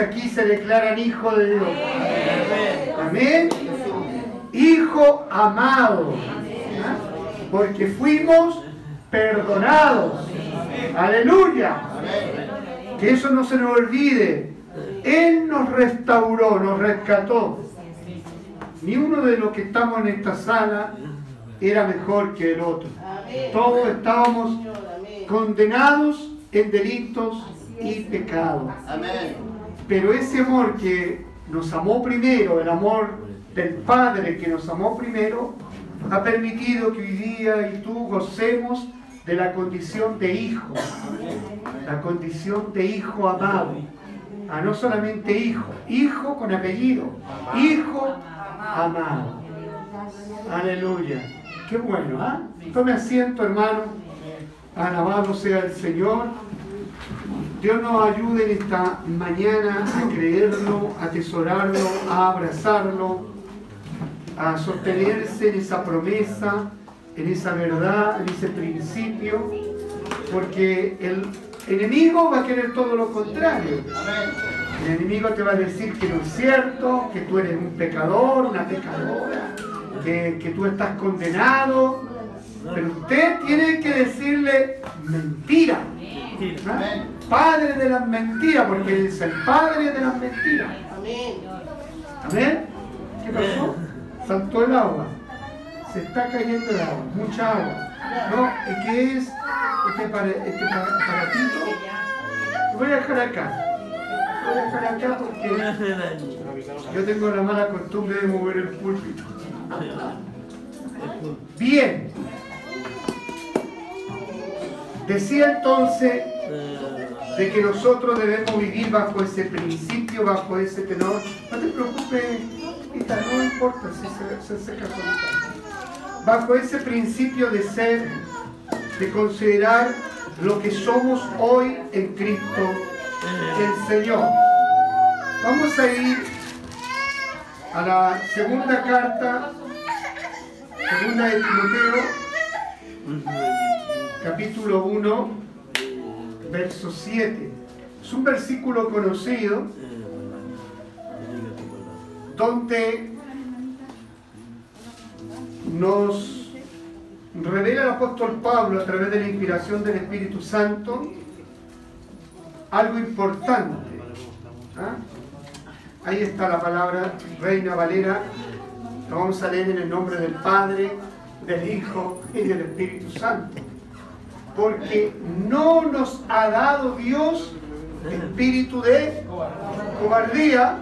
aquí se declaran hijos de Dios. Amén. Hijo amado. ¿Ah? Porque fuimos perdonados. Aleluya. Que eso no se nos olvide. Él nos restauró, nos rescató. Ni uno de los que estamos en esta sala era mejor que el otro. Todos estábamos condenados en delitos y pecados. Pero ese amor que nos amó primero, el amor del Padre que nos amó primero, ha permitido que hoy día y tú gocemos de la condición de hijo, la condición de hijo amado, a ah, no solamente hijo, hijo con apellido, hijo amado. Aleluya. Qué bueno, ¿ah? Tome asiento, hermano. Alabado sea el Señor. Dios nos ayude en esta mañana a creerlo, a atesorarlo, a abrazarlo, a sostenerse en esa promesa, en esa verdad, en ese principio, porque el enemigo va a querer todo lo contrario. El enemigo te va a decir que no es cierto, que tú eres un pecador, una pecadora, que, tú estás condenado. Pero usted tiene que decirle mentira. ¿Ah? Padre de las mentiras, porque es el padre de las mentiras. Amén. ¿Qué pasó? Saltó el agua. Se está cayendo el agua, mucha agua. No, es que es este, este aparatito. Lo voy a dejar acá. Lo voy a dejar acá porque yo tengo la mala costumbre de mover el púlpito. Bien. Decía entonces de que nosotros debemos vivir bajo ese principio, bajo ese tenor. No te preocupes, no importa si se, seca Bajo ese principio de ser, de considerar lo que somos hoy en Cristo, el Señor. Vamos a ir a la segunda carta Segunda de Timoteo, capítulo 1, verso 7. Es un versículo conocido donde nos revela el apóstol Pablo a través de la inspiración del Espíritu Santo algo importante. ¿ah? Ahí está la palabra Reina Valera lo vamos a leer en el nombre del Padre, del Hijo y del Espíritu Santo. Porque no nos ha dado Dios espíritu de cobardía,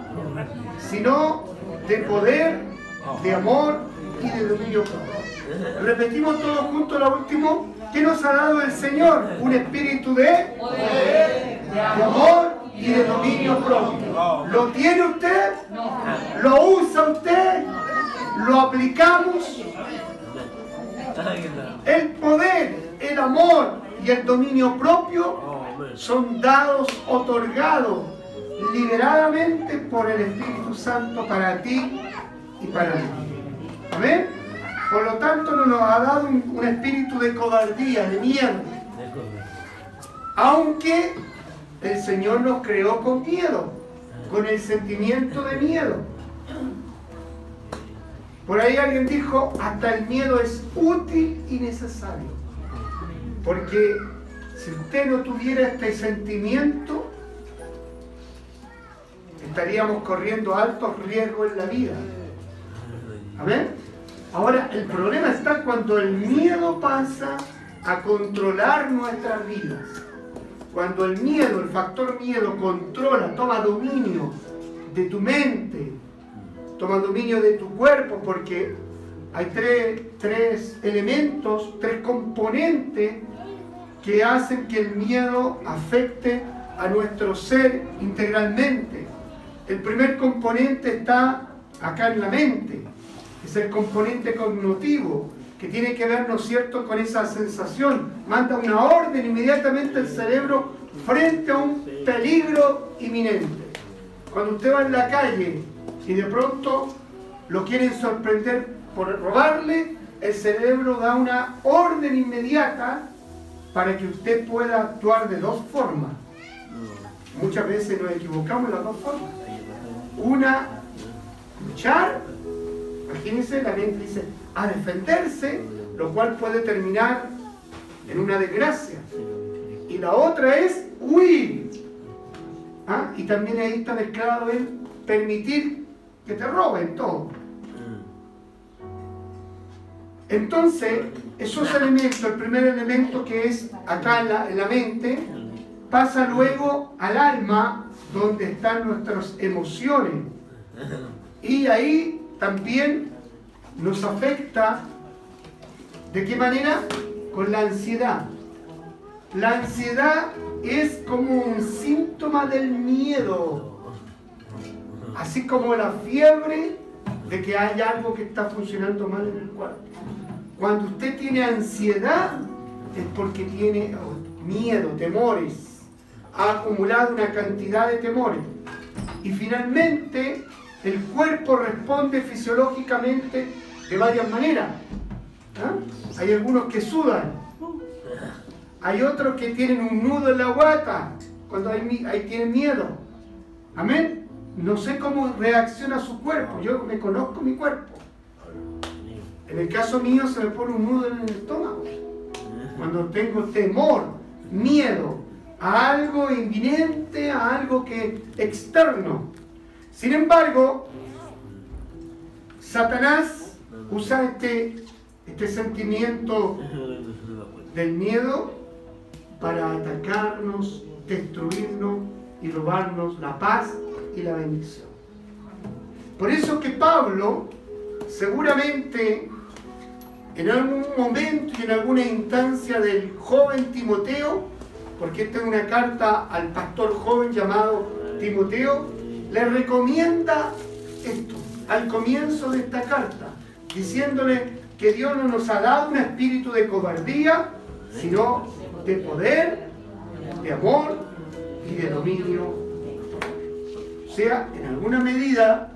sino de poder, de amor y de dominio propio. Repetimos todos juntos la última. ¿Qué nos ha dado el Señor? Un espíritu de poder, de amor y de dominio propio. ¿Lo tiene usted? ¿Lo usa usted? lo aplicamos, el poder, el amor y el dominio propio son dados, otorgados liberadamente por el Espíritu Santo para ti y para mí. Amén. Por lo tanto, no nos ha dado un, un espíritu de cobardía, de miedo. Aunque el Señor nos creó con miedo, con el sentimiento de miedo. Por ahí alguien dijo, hasta el miedo es útil y necesario. Porque si usted no tuviera este sentimiento, estaríamos corriendo altos riesgos en la vida. Amén. Ahora, el problema está cuando el miedo pasa a controlar nuestras vidas. Cuando el miedo, el factor miedo, controla, toma dominio de tu mente, toma dominio de tu cuerpo porque hay tres, elementos, tres componentes que hacen que el miedo afecte a nuestro ser integralmente. El primer componente está acá en la mente, es el componente cognitivo, que tiene que ver, ¿no es cierto?, con esa sensación. Manda una orden inmediatamente al cerebro frente a un peligro inminente. Cuando usted va en la calle y de pronto lo quieren sorprender por robarle, el cerebro da una orden inmediata para que usted pueda actuar de dos formas. muchas veces nos equivocamos en las dos formas. Una, luchar, imagínense, la mente dice, a defenderse, lo cual puede terminar en una desgracia. Y la otra es huir. ¿Ah? Y también ahí está mezclado en permitir que te roben todo. Entonces, esos elementos, el primer elemento que es acá en la, la mente, pasa luego al alma, donde están nuestras emociones. Y ahí también nos afecta, ¿de qué manera? Con la ansiedad. La ansiedad es como un síntoma del miedo, así como la fiebre de que hay algo que está funcionando mal en el cuerpo. Cuando usted tiene ansiedad es porque tiene miedo, temores, ha acumulado una cantidad de temores. Y finalmente el cuerpo responde fisiológicamente de varias maneras. ¿Ah? Hay algunos que sudan, hay otros que tienen un nudo en la guata cuando hay, tienen miedo. Amén. No sé cómo reacciona su cuerpo, yo me conozco mi cuerpo. En el caso mío se me pone un nudo en el estómago. Cuando tengo temor, miedo a algo inminente, a algo que externo. Sin embargo, Satanás usa este, este sentimiento del miedo para atacarnos, destruirnos y robarnos la paz y la bendición. Por eso que Pablo seguramente en algún momento y en alguna instancia del joven Timoteo, porque esta es una carta al pastor joven llamado Timoteo, le recomienda esto al comienzo de esta carta, diciéndole que Dios no nos ha dado un espíritu de cobardía, sino de poder, de amor y de dominio. O sea, en alguna medida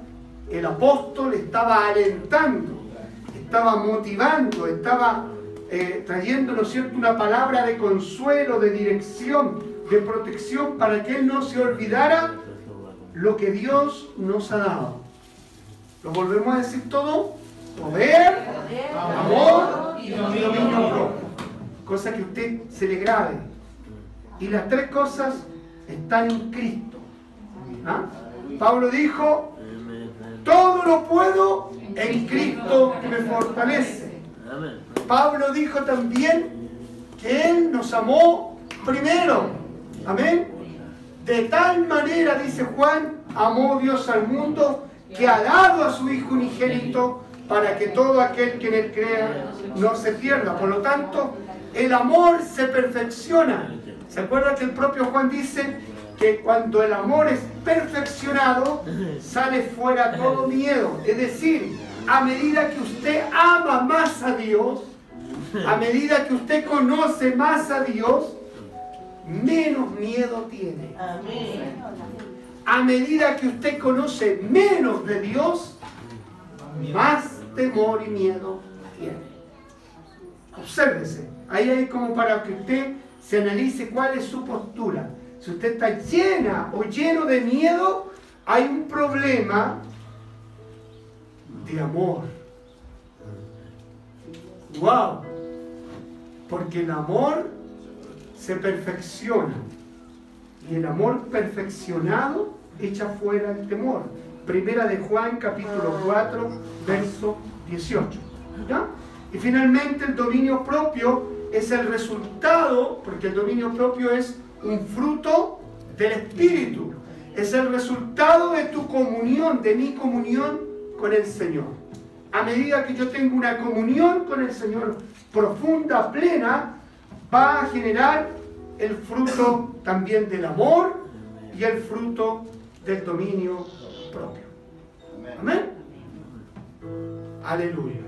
el apóstol estaba alentando estaba motivando, estaba eh, trayendo, ¿no cierto?, una palabra de consuelo, de dirección, de protección, para que él no se olvidara lo que Dios nos ha dado. ¿Lo volvemos a decir todo? Poder, amor y dominio propio. Cosa que usted se le grabe. Y las tres cosas están en Cristo. ¿Ah? Pablo dijo, todo lo puedo en Cristo me fortalece. Pablo dijo también que Él nos amó primero. Amén. De tal manera, dice Juan, amó Dios al mundo que ha dado a su Hijo unigénito para que todo aquel que en él crea no se pierda. Por lo tanto, el amor se perfecciona. ¿Se acuerda que el propio Juan dice que cuando el amor es perfeccionado, sale fuera todo miedo? Es decir, a medida que usted ama más a Dios, a medida que usted conoce más a Dios, menos miedo tiene. A medida que usted conoce menos de Dios, más temor y miedo tiene. Obsérvese. Ahí hay como para que usted se analice cuál es su postura. Si usted está llena o lleno de miedo, hay un problema de amor. ¡Wow! Porque el amor se perfecciona. Y el amor perfeccionado echa fuera el temor. Primera de Juan, capítulo 4, verso 18. ¿Ya? Y finalmente el dominio propio es el resultado, porque el dominio propio es un fruto del Espíritu. Es el resultado de tu comunión, de mi comunión con el Señor. A medida que yo tengo una comunión con el Señor profunda, plena, va a generar el fruto también del amor y el fruto del dominio propio. Amén. Aleluya.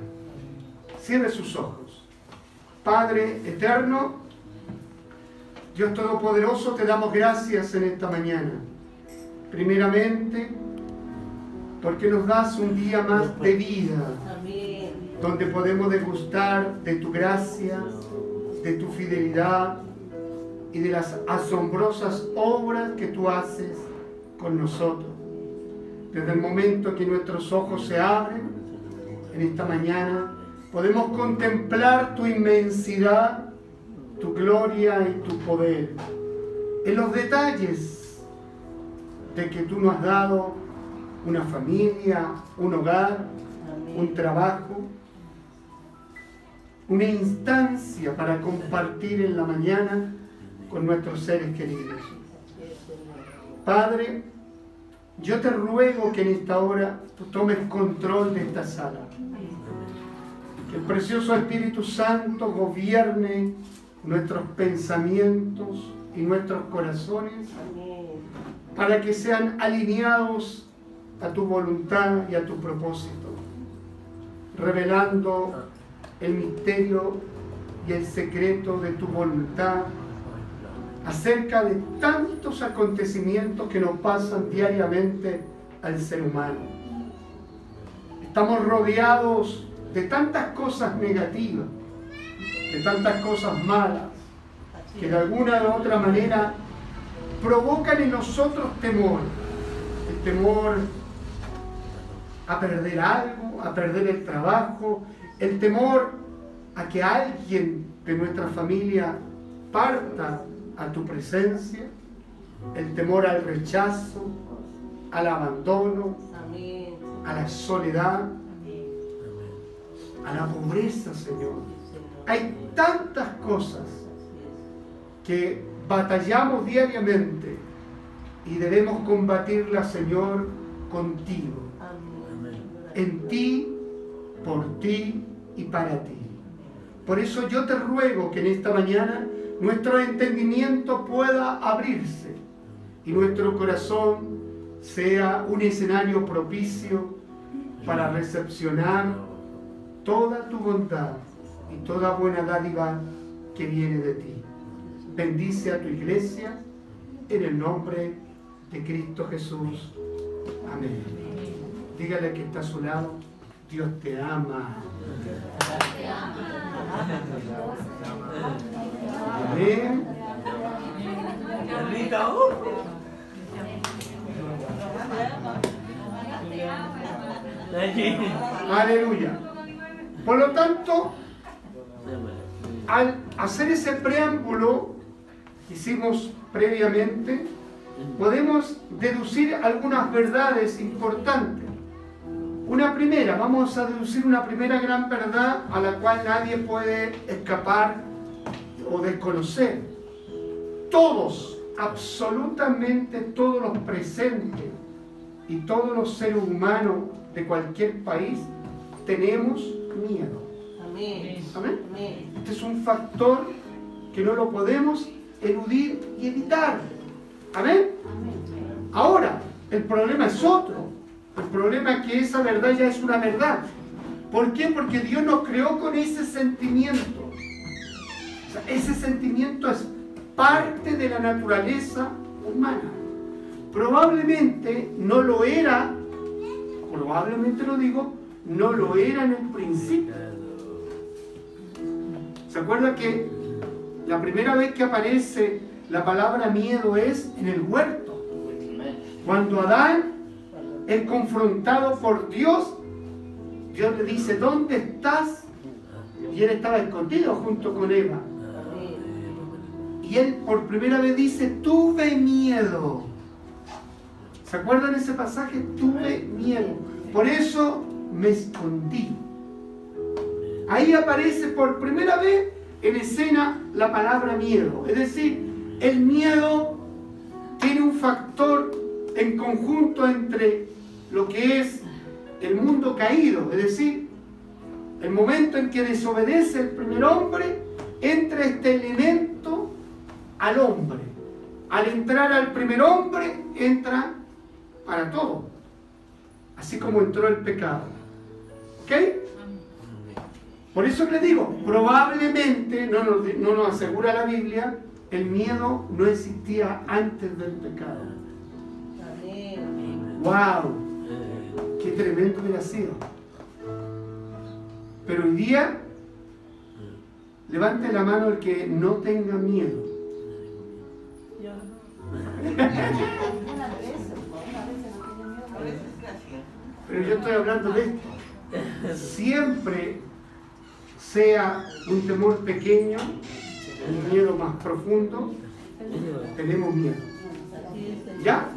Cierre sus ojos. Padre eterno, Dios Todopoderoso, te damos gracias en esta mañana. Primeramente, porque nos das un día más de vida, donde podemos degustar de tu gracia, de tu fidelidad y de las asombrosas obras que tú haces con nosotros. Desde el momento que nuestros ojos se abren, en esta mañana, podemos contemplar tu inmensidad, tu gloria y tu poder. En los detalles de que tú nos has dado una familia, un hogar, un trabajo, una instancia para compartir en la mañana con nuestros seres queridos. Padre, yo te ruego que en esta hora tú tomes control de esta sala. Que el precioso Espíritu Santo gobierne nuestros pensamientos y nuestros corazones para que sean alineados a tu voluntad y a tu propósito, revelando el misterio y el secreto de tu voluntad acerca de tantos acontecimientos que nos pasan diariamente al ser humano. Estamos rodeados de tantas cosas negativas, de tantas cosas malas, que de alguna u otra manera provocan en nosotros temor. El temor a perder algo, a perder el trabajo, el temor a que alguien de nuestra familia parta a tu presencia, el temor al rechazo, al abandono, a la soledad, a la pobreza, Señor. Hay tantas cosas que batallamos diariamente y debemos combatirlas, Señor, contigo. En ti, por ti y para ti. Por eso yo te ruego que en esta mañana nuestro entendimiento pueda abrirse y nuestro corazón sea un escenario propicio para recepcionar toda tu bondad y toda buena dádiva que viene de ti. Bendice a tu iglesia en el nombre de Cristo Jesús. Amén. Dígale que está a su lado, Dios te ama. Amén. Aleluya. Por lo tanto, al hacer ese preámbulo que hicimos previamente, podemos deducir algunas verdades importantes. Una primera, vamos a deducir una primera gran verdad a la cual nadie puede escapar o desconocer. Todos, absolutamente todos los presentes y todos los seres humanos de cualquier país tenemos miedo. Amén. Amén. Este es un factor que no lo podemos eludir y evitar. Amén. Ahora, el problema es otro. El problema es que esa verdad ya es una verdad. ¿Por qué? Porque Dios nos creó con ese sentimiento. ese sentimiento es parte de la naturaleza humana. Probablemente no lo era, probablemente lo digo, no lo era en el principio. ¿Se acuerda que la primera vez que aparece la palabra miedo es en el huerto? Cuando Adán es confrontado por Dios, Dios le dice, ¿dónde estás? Y él estaba escondido junto con Eva. Y él por primera vez dice, tuve miedo. ¿Se acuerdan ese pasaje? Tuve miedo. Por eso me escondí. Ahí aparece por primera vez en escena la palabra miedo. Es decir, el miedo tiene un factor en conjunto entre lo que es el mundo caído, es decir, el momento en que desobedece el primer hombre, entra este elemento al hombre. Al entrar al primer hombre, entra para todo, así como entró el pecado. ¿Ok? Por eso le digo, probablemente, no nos, no nos asegura la Biblia, el miedo no existía antes del pecado. ¡Wow! Qué tremendo hubiera sido. Pero hoy día, levante la mano el que no tenga miedo. Pero yo estoy hablando de esto. Siempre sea un temor pequeño, un miedo más profundo, tenemos miedo. ¿Ya?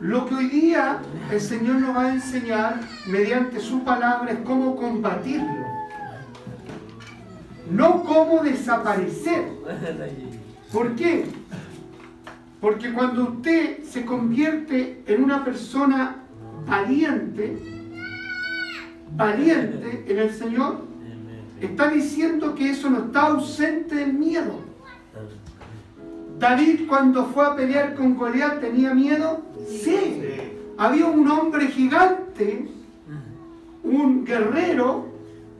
Lo que hoy día el Señor nos va a enseñar mediante su palabra es cómo combatirlo. No cómo desaparecer. ¿Por qué? Porque cuando usted se convierte en una persona valiente, valiente en el Señor, está diciendo que eso no está ausente del miedo. David cuando fue a pelear con Goliat tenía miedo. Sí. Había un hombre gigante, un guerrero,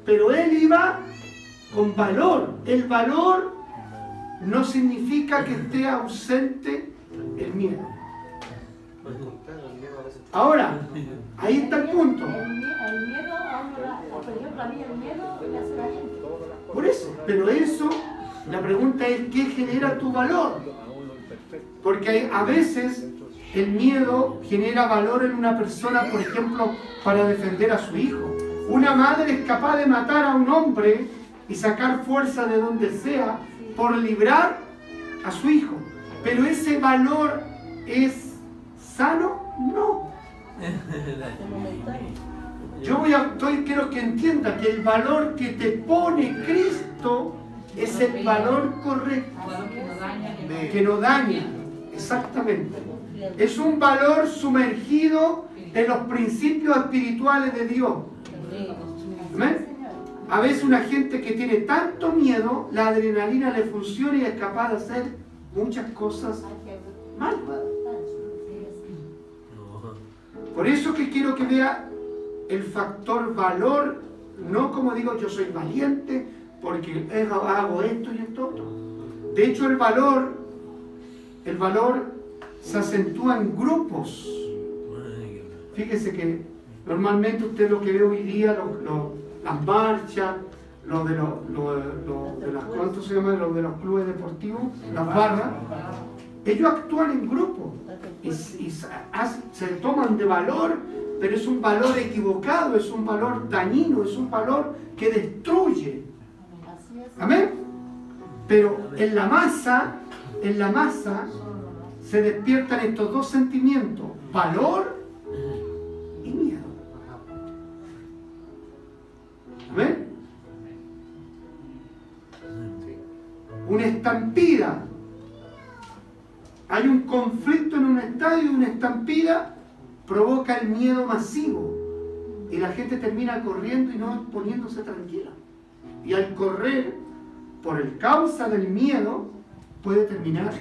pero él iba con valor. El valor no significa que esté ausente el miedo. Ahora, ahí está el punto. Por eso, pero eso, la pregunta es, ¿qué genera tu valor? Porque a veces el miedo genera valor en una persona, por ejemplo, para defender a su hijo. Una madre es capaz de matar a un hombre y sacar fuerza de donde sea por librar a su hijo. Pero ese valor es sano? No. Yo voy a, estoy, quiero que entienda que el valor que te pone Cristo es el valor correcto, que no daña, exactamente. Es un valor sumergido en los principios espirituales de Dios. A veces una gente que tiene tanto miedo, la adrenalina le funciona y es capaz de hacer muchas cosas mal. Por eso que quiero que vea el factor valor, no como digo yo soy valiente porque hago esto y esto. De hecho el valor, el valor se acentúa en grupos. Fíjese que normalmente usted lo que ve hoy día, las marchas, lo de, los, de las, ¿cuánto se llama? Lo de los clubes deportivos, las barras, ellos actúan en grupo y, se toman de valor, pero es un valor equivocado, es un valor dañino, es un valor que destruye. Amén. Pero en la masa, en la masa, se despiertan estos dos sentimientos, valor y miedo. ¿Amén? Una estampida. Hay un conflicto en un estadio una estampida provoca el miedo masivo. Y la gente termina corriendo y no poniéndose tranquila. Y al correr por el causa del miedo puede terminar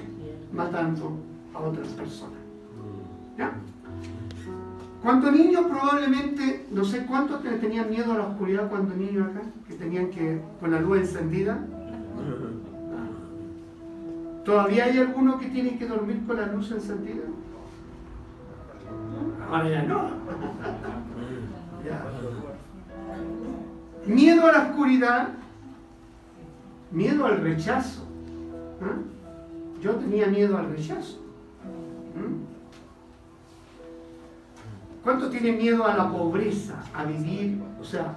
matando a otras personas. ¿Ya? Cuando niño probablemente, no sé cuántos tenían miedo a la oscuridad cuando niños acá, que tenían que, con la luz encendida. ¿Todavía hay alguno que tiene que dormir con la luz encendida? Ahora ya no. Miedo a la oscuridad, miedo al rechazo. ¿Ah? Yo tenía miedo al rechazo. ¿Mm? ¿Cuánto tiene miedo a la pobreza? A vivir, o sea,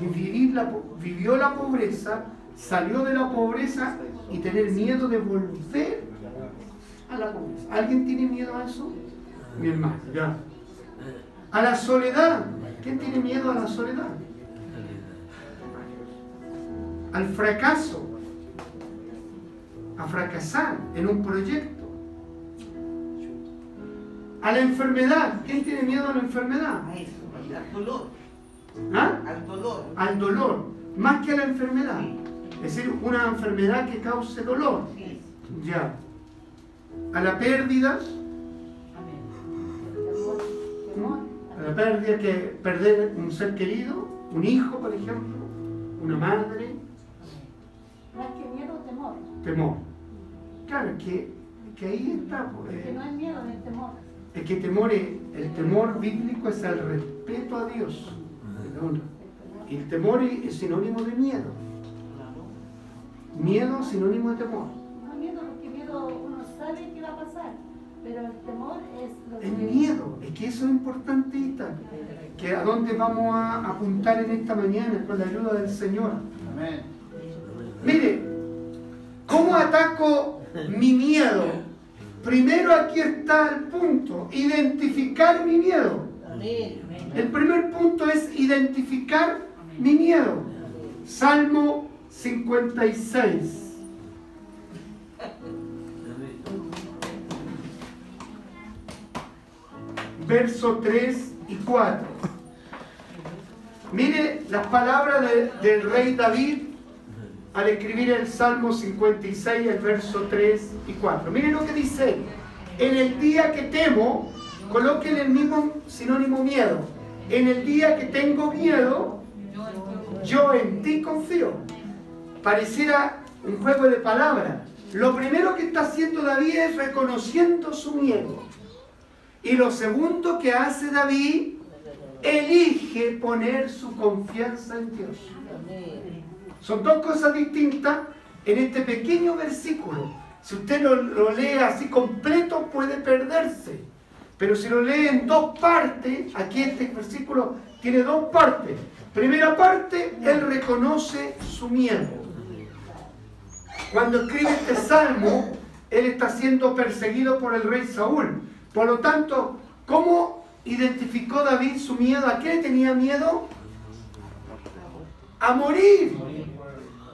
vivir la, vivió la pobreza, salió de la pobreza y tener miedo de volver a la pobreza. ¿Alguien tiene miedo a eso? Mi hermano, ya. A la soledad. ¿Quién tiene miedo a la soledad? Al fracaso. A fracasar en un proyecto a la enfermedad. ¿Quién tiene miedo a la enfermedad? Al dolor. ¿Ah? Al dolor. Al dolor, más que a la enfermedad. Es decir, una enfermedad que cause dolor. Ya. A la pérdida. A la pérdida que perder un ser querido, un hijo, por ejemplo, una madre. Más que miedo, temor. Temor. Claro, que, que ahí está. Pues, que no es miedo, es temor. Es que temor, el temor bíblico es el respeto a Dios. Y el temor es sinónimo de miedo. Miedo sinónimo de temor. No miedo porque sabe qué va a pasar, pero el temor es lo que... El miedo, es que eso es importante, Ita, que a dónde vamos a apuntar en esta mañana con la ayuda del Señor. Amén. Mire, ¿cómo ataco mi miedo? Primero aquí está el punto, identificar mi miedo. El primer punto es identificar mi miedo. Salmo 56. Verso 3 y 4. Mire las palabras de- del rey David al escribir el Salmo 56, el verso 3 y 4. Mire lo que dice. En el día que temo, coloquen el mismo sinónimo miedo. En el día que tengo miedo, yo en ti confío. Pareciera un juego de palabras. Lo primero que está haciendo David es reconociendo su miedo. Y lo segundo que hace David, elige poner su confianza en Dios. Son dos cosas distintas en este pequeño versículo. Si usted lo, lee así completo puede perderse. Pero si lo lee en dos partes, aquí este versículo tiene dos partes. Primera parte, él reconoce su miedo. Cuando escribe este salmo, él está siendo perseguido por el rey Saúl. Por lo tanto, ¿cómo identificó David su miedo? ¿A qué tenía miedo? A morir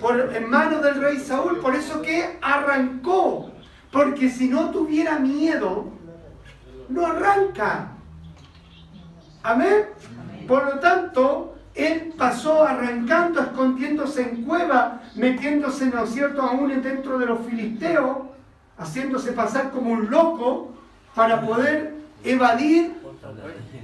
por, en manos del rey Saúl. Por eso que arrancó. Porque si no tuviera miedo, no arranca. Amén. Por lo tanto, él pasó arrancando, escondiéndose en cueva, metiéndose, ¿no es cierto?, aún dentro de los filisteos, haciéndose pasar como un loco para poder evadir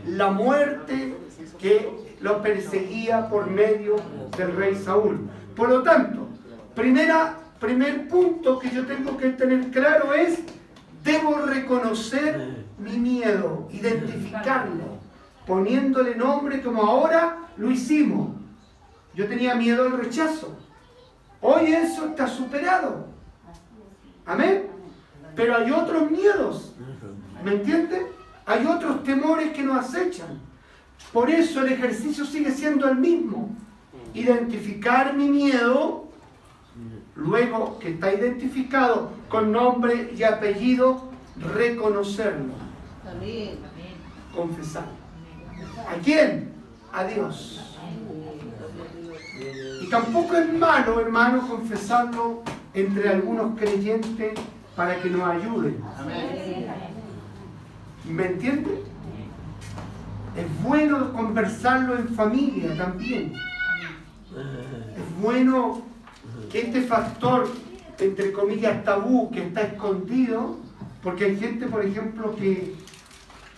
la muerte que lo perseguía por medio del rey Saúl. Por lo tanto, primera, primer punto que yo tengo que tener claro es, debo reconocer mi miedo, identificarlo, poniéndole nombre como ahora lo hicimos. Yo tenía miedo al rechazo. Hoy eso está superado. Amén. Pero hay otros miedos. ¿Me entiende? Hay otros temores que nos acechan. Por eso el ejercicio sigue siendo el mismo. Identificar mi miedo, luego que está identificado con nombre y apellido, reconocerlo, confesarlo. ¿A quién? A Dios. Y tampoco es malo, hermano, confesarlo entre algunos creyentes para que nos ayuden. ¿Me entiende? Es bueno conversarlo en familia también. Es bueno que este factor, entre comillas, tabú que está escondido, porque hay gente, por ejemplo, que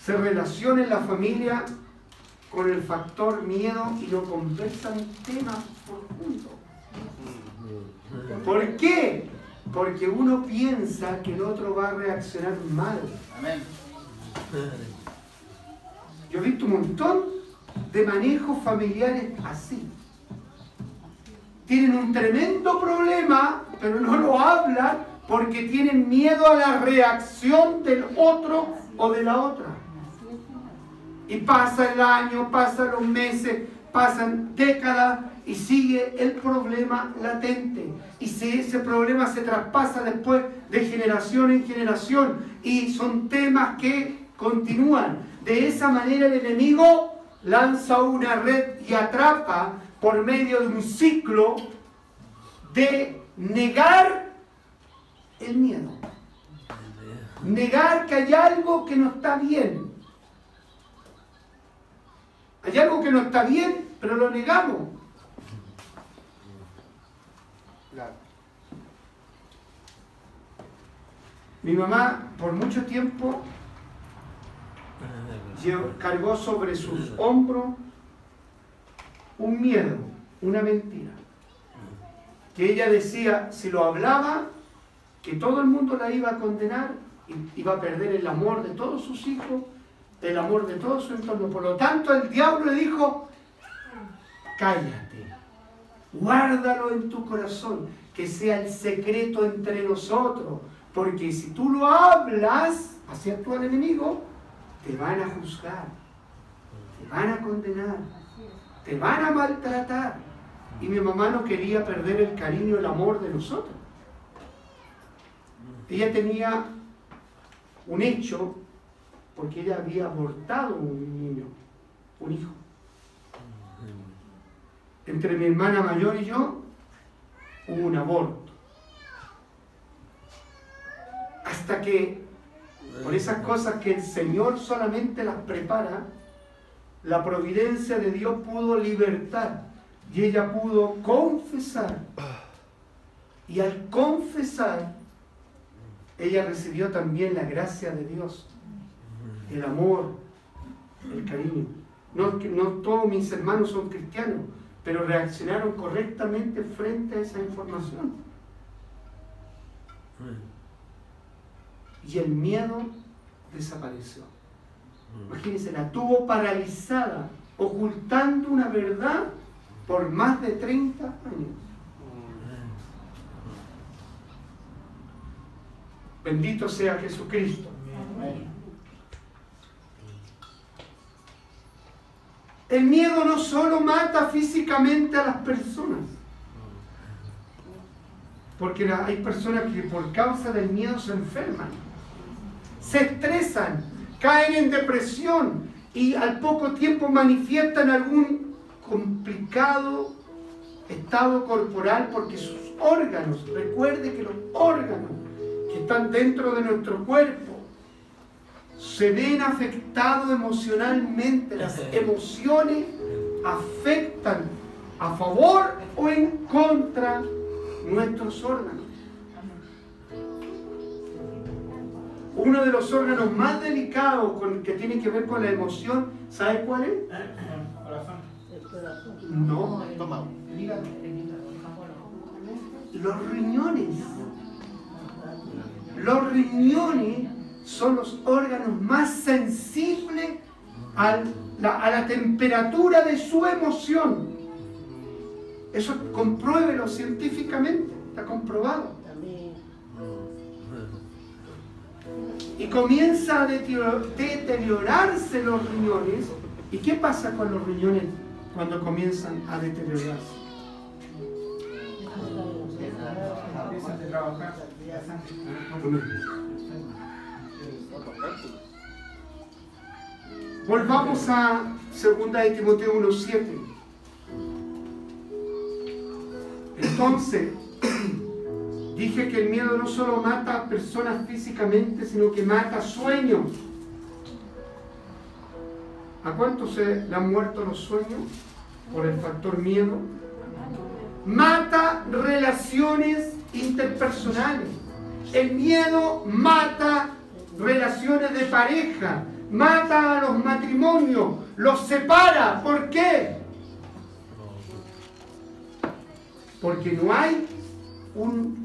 se relaciona en la familia con el factor miedo y no conversan temas profundos. ¿Por qué? Porque uno piensa que el otro va a reaccionar mal. Amén. Yo he visto un montón de manejos familiares así. Tienen un tremendo problema, pero no lo hablan porque tienen miedo a la reacción del otro o de la otra. Y pasa el año, pasan los meses, pasan décadas y sigue el problema latente. Y si ese problema se traspasa después de generación en generación y son temas que continúan. De esa manera el enemigo lanza una red y atrapa por medio de un ciclo de negar el miedo. Negar que hay algo que no está bien. Hay algo que no está bien, pero lo negamos. Mi mamá por mucho tiempo cargó sobre sus hombros un miedo, una mentira. Que ella decía, si lo hablaba, que todo el mundo la iba a condenar, iba a perder el amor de todos sus hijos, el amor de todo su entorno. Por lo tanto, el diablo le dijo, cállate, guárdalo en tu corazón, que sea el secreto entre nosotros, Porque si tú lo hablas hacia tu enemigo, te van a juzgar, te van a condenar, te van a maltratar. Y mi mamá no quería perder el cariño, el amor de nosotros. Ella tenía un hecho porque ella había abortado un niño, un hijo. Entre mi hermana mayor y yo hubo un aborto. Hasta que, por esas cosas que el Señor solamente las prepara, la providencia de Dios pudo libertar y ella pudo confesar. Y al confesar, ella recibió también la gracia de Dios, el amor, el cariño. No, no todos mis hermanos son cristianos, pero reaccionaron correctamente frente a esa información. Y el miedo desapareció. Imagínense, la tuvo paralizada, ocultando una verdad por más de 30 años. Bendito sea Jesucristo. El miedo no solo mata físicamente a las personas, porque hay personas que por causa del miedo se enferman, se estresan, caen en depresión y al poco tiempo manifiestan algún complicado estado corporal porque sus órganos, recuerde que los órganos que están dentro de nuestro cuerpo se ven afectados emocionalmente. Las emociones afectan a favor o en contra nuestros órganos. Uno de los órganos más delicados con, que tiene que ver con la emoción, ¿sabe cuál es? No, los riñones. Los riñones son los órganos más sensibles a la, temperatura de su emoción. Eso compruébelo científicamente, está comprobado. Y comienza a deteriorarse los riñones. ¿Y qué pasa con los riñones cuando comienzan a deteriorarse? Volvamos a 2 de Timoteo 1.7. Entonces, dije que el miedo no solo mata a personas físicamente, sino que mata sueños. ¿A cuántos se le han muerto los sueños por el factor miedo? Mata relaciones interpersonales. El miedo mata relaciones de pareja, mata a los matrimonios, los separa. ¿Por qué? Porque no hay un,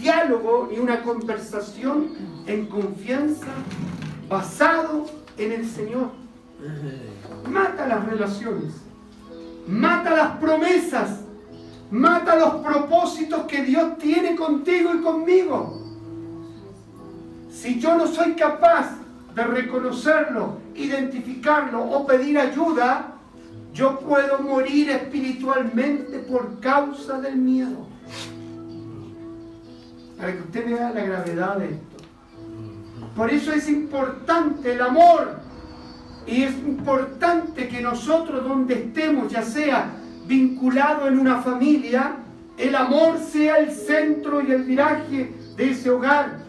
diálogo ni una conversación en confianza basado en el Señor. Mata las relaciones, mata las promesas, mata los propósitos que Dios tiene contigo y conmigo. Si yo no soy capaz de reconocerlo, identificarlo o pedir ayuda, yo puedo morir espiritualmente por causa del miedo. Para que usted vea la gravedad de esto. Por eso es importante el amor. Y es importante que nosotros donde estemos, ya sea vinculado en una familia, el amor sea el centro y el viraje de ese hogar.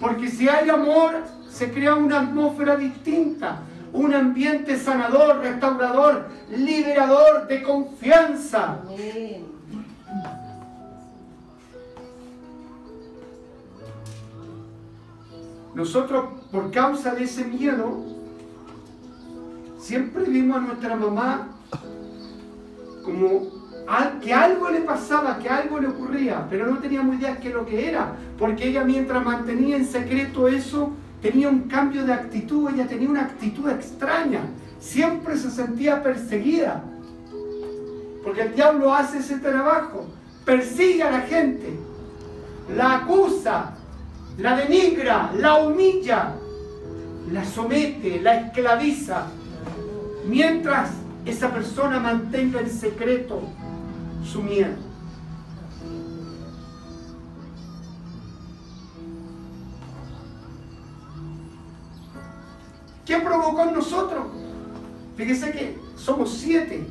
Porque si hay amor, se crea una atmósfera distinta, un ambiente sanador, restaurador, liberador de confianza. Nosotros, por causa de ese miedo, siempre vimos a nuestra mamá como que algo le pasaba, que algo le ocurría, pero no teníamos idea qué lo que era, porque ella mientras mantenía en secreto eso, tenía un cambio de actitud, ella tenía una actitud extraña, siempre se sentía perseguida, porque el diablo hace ese trabajo, persigue a la gente, la acusa, la denigra, la humilla, la somete, la esclaviza, mientras esa persona mantenga en secreto su miedo. ¿Qué provocó en nosotros? Fíjese que somos siete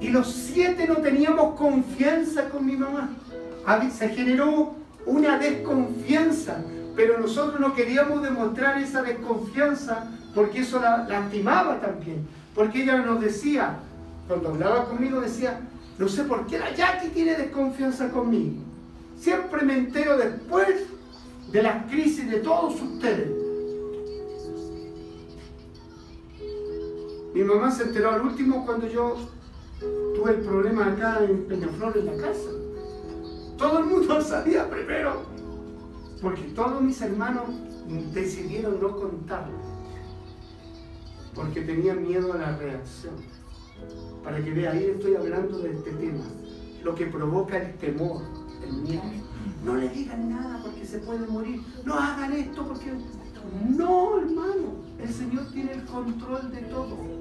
y los siete no teníamos confianza con mi mamá. Se generó una desconfianza, pero nosotros no queríamos demostrar esa desconfianza porque eso la lastimaba también. Porque ella nos decía, cuando hablaba conmigo decía, no sé por qué la Jackie tiene desconfianza conmigo. Siempre me entero después de las crisis de todos ustedes. Mi mamá se enteró al último cuando yo tuve el problema acá en Peñaflor en la casa. Todo el mundo sabía primero, porque todos mis hermanos decidieron no contarlo, porque tenían miedo a la reacción. Para que vea, ahí estoy hablando de este tema, lo que provoca el temor, el miedo. No le digan nada porque se puede morir. No hagan esto porque... No, hermano, el Señor tiene el control de todo.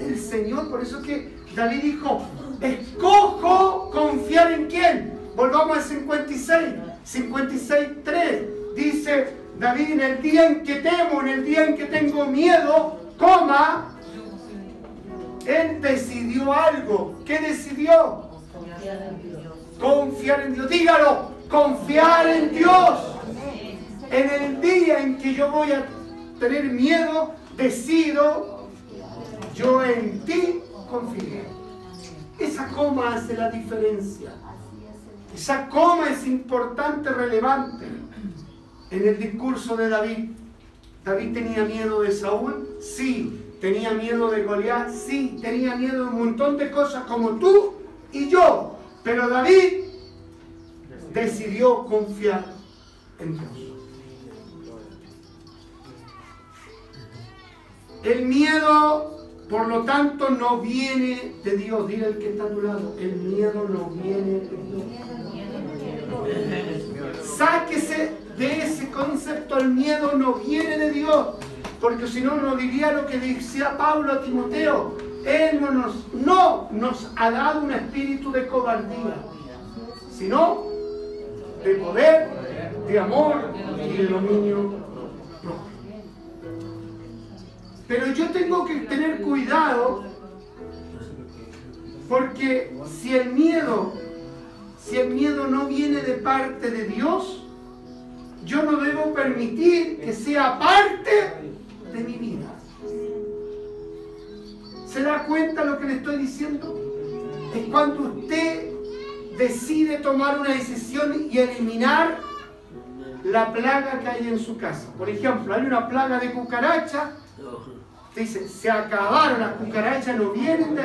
El Señor, por eso que David dijo, escojo confiar en quién. Volvamos al 56, 56, 3. Dice David, en el día en que temo, en el día en que tengo miedo, coma, él decidió algo. ¿Qué decidió? Confiar en Dios. Confiar en Dios. Dígalo, confiar en Dios. En el día en que yo voy a tener miedo, decido, yo en ti confié. Esa coma hace la diferencia. Esa coma es importante, relevante. En el discurso de David, ¿David tenía miedo de Saúl? Sí. ¿Tenía miedo de Goliat? Sí. Tenía miedo de un montón de cosas como tú y yo. Pero David decidió confiar en Dios. El miedo por lo tanto, no viene de Dios. Dile el que está a tu lado. El miedo no viene de Dios. Sáquese de ese concepto. El miedo no viene de Dios. Porque si no, no diría lo que decía Pablo a Timoteo. Él no nos, no nos ha dado un espíritu de cobardía, sino de poder, de amor y de dominio pero yo tengo que tener cuidado porque si el miedo, si el miedo no viene de parte de Dios, yo no debo permitir que sea parte de mi vida. ¿Se da cuenta lo que le estoy diciendo? Es cuando usted decide tomar una decisión y eliminar la plaga que hay en su casa. Por ejemplo, hay una plaga de cucaracha Dice, se acabaron las cucarachas, no vienen,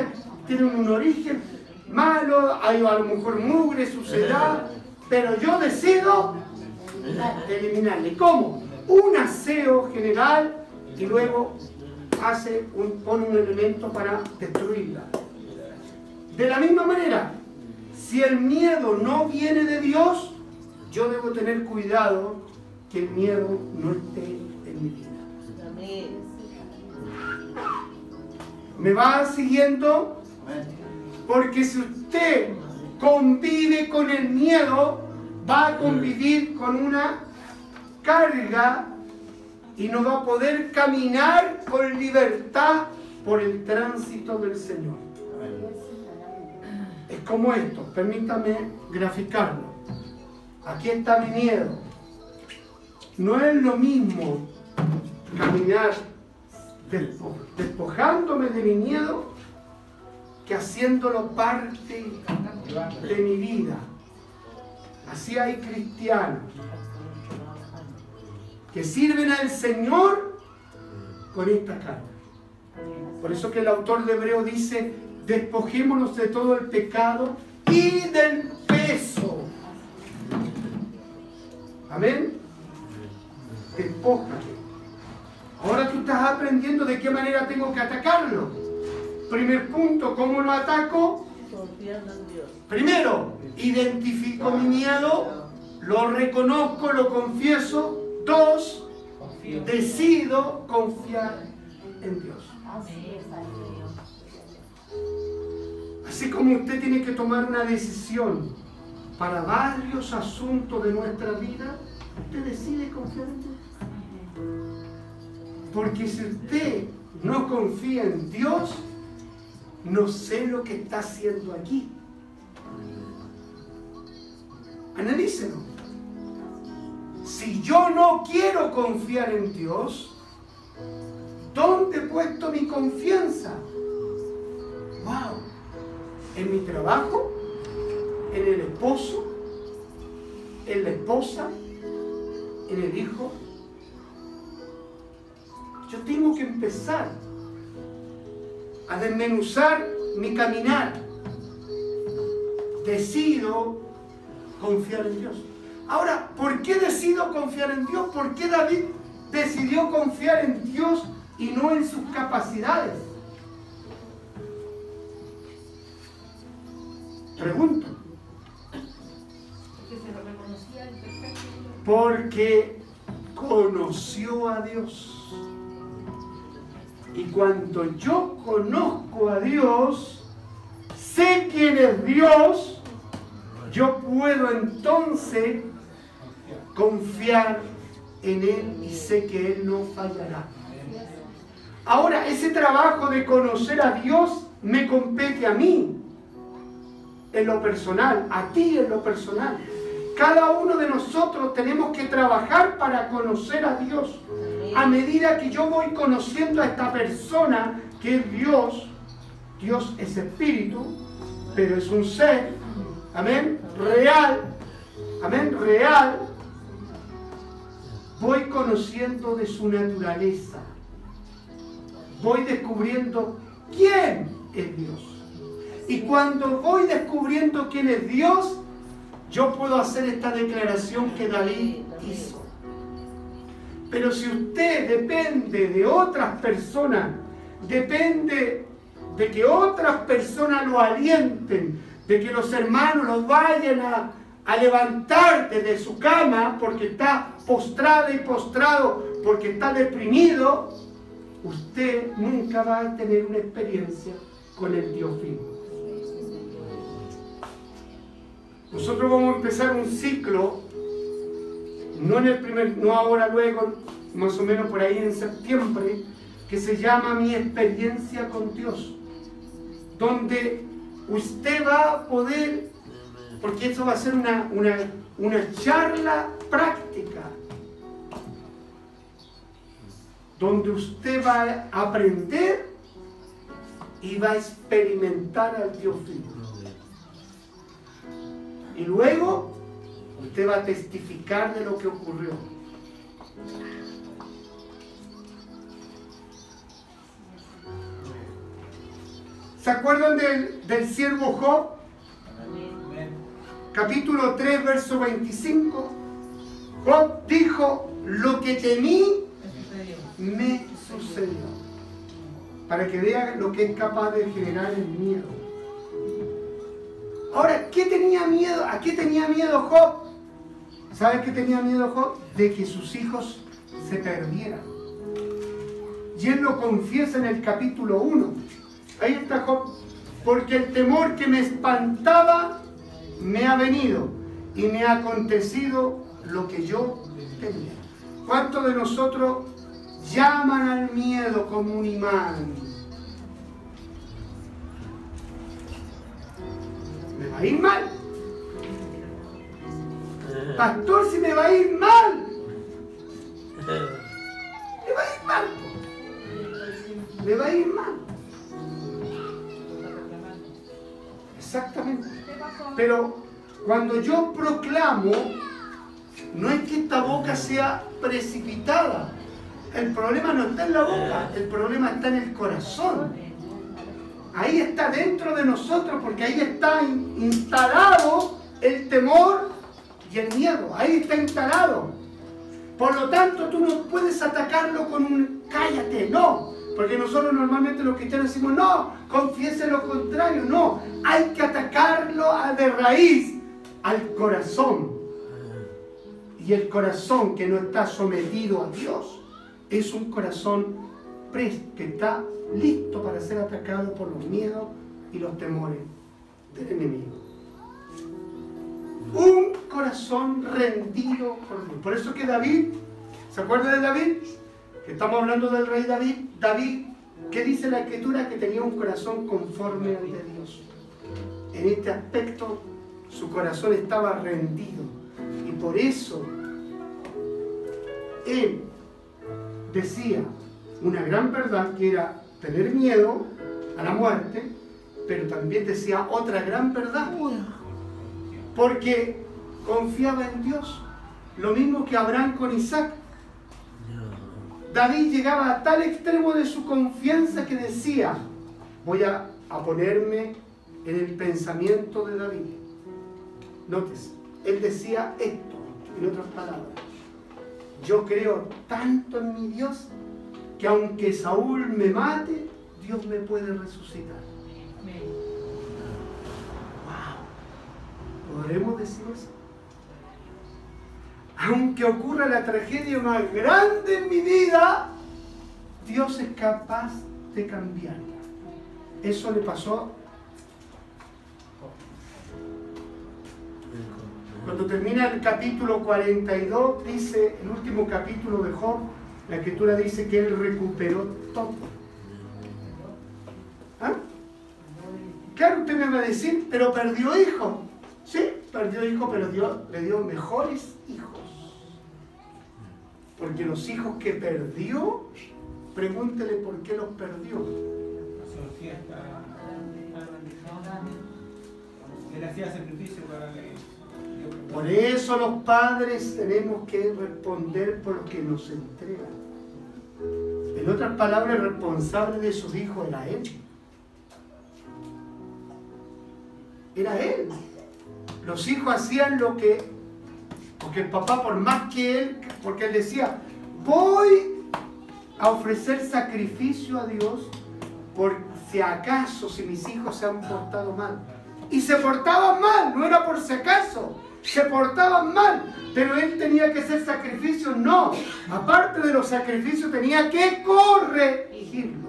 tienen un origen malo, hay a lo mejor mugre, suciedad, pero yo decido eliminarle. ¿Cómo? Un aseo general y luego hace pone un elemento para destruirla. De la misma manera, si el miedo no viene de Dios, yo debo tener cuidado que el miedo no esté ¿Me va siguiendo? Porque si usted convive con el miedo, va a convivir con una carga y no va a poder caminar con libertad por el tránsito del Señor. Es como esto, permítame graficarlo. Aquí está mi miedo. No es lo mismo caminar despojándome de mi miedo que haciéndolo parte de mi vida. Así hay cristianos que sirven al Señor con esta carga. Por eso que el autor de Hebreo dice, despojémonos de todo el pecado y del peso. Amén. Despójate. Ahora tú estás aprendiendo de qué manera tengo que atacarlo. Primer punto, ¿cómo lo ataco? Primero, identifico mi miedo, lo reconozco, lo confieso. Dos, decido confiar en Dios. Así como usted tiene que tomar una decisión para varios asuntos de nuestra vida, usted decide confiar en Dios. Porque si usted no confía en Dios, no sé lo que está haciendo aquí. Analícelo. Si yo no quiero confiar en Dios, ¿dónde he puesto mi confianza? ¡Wow! ¿En mi trabajo? ¿En el esposo? ¿En la esposa? ¿En el hijo? Yo tengo que empezar a desmenuzar mi caminar. Decido confiar en Dios. Ahora, ¿por qué decido confiar en Dios? ¿Por qué David decidió confiar en Dios y no en sus capacidades? Pregunto. Porque conoció a Dios. Y cuando yo conozco a Dios, sé quién es Dios, yo puedo entonces confiar en Él y sé que Él no fallará. Ahora, ese trabajo de conocer a Dios me compete a mí, en lo personal, a ti en lo personal. Cada uno de nosotros tenemos que trabajar para conocer a Dios. A medida que yo voy conociendo a esta persona que es Dios, Dios es espíritu, pero es un ser, amén, real, amén, real, voy conociendo de su naturaleza. Voy descubriendo quién es Dios. Y cuando voy descubriendo quién es Dios, yo puedo hacer esta declaración que David hizo. Pero si usted depende de otras personas, depende de que otras personas lo alienten, de que los hermanos lo vayan a, a levantar desde su cama porque está postrado y postrado, porque está deprimido, usted nunca va a tener una experiencia con el Dios vivo. Nosotros vamos a empezar un ciclo, no en el primer, no ahora, luego, más o menos por ahí en septiembre, que se llama Mi experiencia con Dios, donde usted va a poder, porque eso va a ser una, una, una charla práctica, donde usted va a aprender y va a experimentar al Dios vivo. Y luego usted va a testificar de lo que ocurrió. ¿Se acuerdan del, del siervo Job? Capítulo 3, verso 25. Job dijo, lo que temí me sucedió. Para que vean lo que es capaz de generar el miedo. Ahora, ¿qué tenía miedo? ¿A qué tenía miedo Job? ¿Sabe qué tenía miedo Job? De que sus hijos se perdieran. Y él lo confiesa en el capítulo 1. Ahí está Job. Porque el temor que me espantaba me ha venido y me ha acontecido lo que yo tenía. ¿Cuántos de nosotros llaman al miedo como un imán? Me va a ir mal. Pastor, si me va a ir mal. Me va a ir mal. Me va a ir mal. Exactamente. Pero cuando yo proclamo, no es que esta boca sea precipitada. El problema no está en la boca, el problema está en el corazón. Ahí está dentro de nosotros porque ahí está instalado el temor y el miedo. Ahí está instalado. Por lo tanto, tú no puedes atacarlo con un cállate, no. Porque nosotros normalmente los cristianos decimos, no, confiese lo contrario. No, hay que atacarlo de raíz, al corazón. Y el corazón que no está sometido a Dios es un corazón que está listo para ser atacado por los miedos y los temores del enemigo. Un corazón rendido por Dios. Por eso que David, ¿se acuerda de David? Que estamos hablando del rey David. David, ¿qué dice la escritura? Que tenía un corazón conforme al de Dios. En este aspecto, su corazón estaba rendido. Y por eso, él decía una gran verdad que era tener miedo a la muerte, pero también decía otra gran verdad. Porque confiaba en Dios. Lo mismo que Abraham con Isaac. David llegaba a tal extremo de su confianza que decía, voy a, ponerme en el pensamiento de David. Nótese, él decía esto, en otras palabras. Yo creo tanto en mi Dios que aunque Saúl me mate, Dios me puede resucitar. Wow. ¿Podremos decir eso? Aunque ocurra la tragedia más grande en mi vida, Dios es capaz de cambiarla. Eso le pasó Cuando termina el capítulo 42, dice, el último capítulo de Job, la escritura dice que él recuperó todo. ¿Ah? Claro, usted me va a decir, pero perdió hijos. Sí, perdió hijos, pero Dios le dio mejores hijos. Porque los hijos que perdió, pregúntele por qué los perdió. Él hacía sacrificio para Por eso los padres tenemos que responder por lo que nos entregan. En otras palabras, el responsable de sus hijos era él. Era él. Los hijos hacían lo que, porque el papá, por más que él, porque él decía, voy a ofrecer sacrificio a Dios por si acaso, si mis hijos se han portado mal. Y se portaban mal, no era por si acaso, se portaban mal, pero él tenía que hacer sacrificios, no. Aparte de los sacrificios, tenía que corregirlo.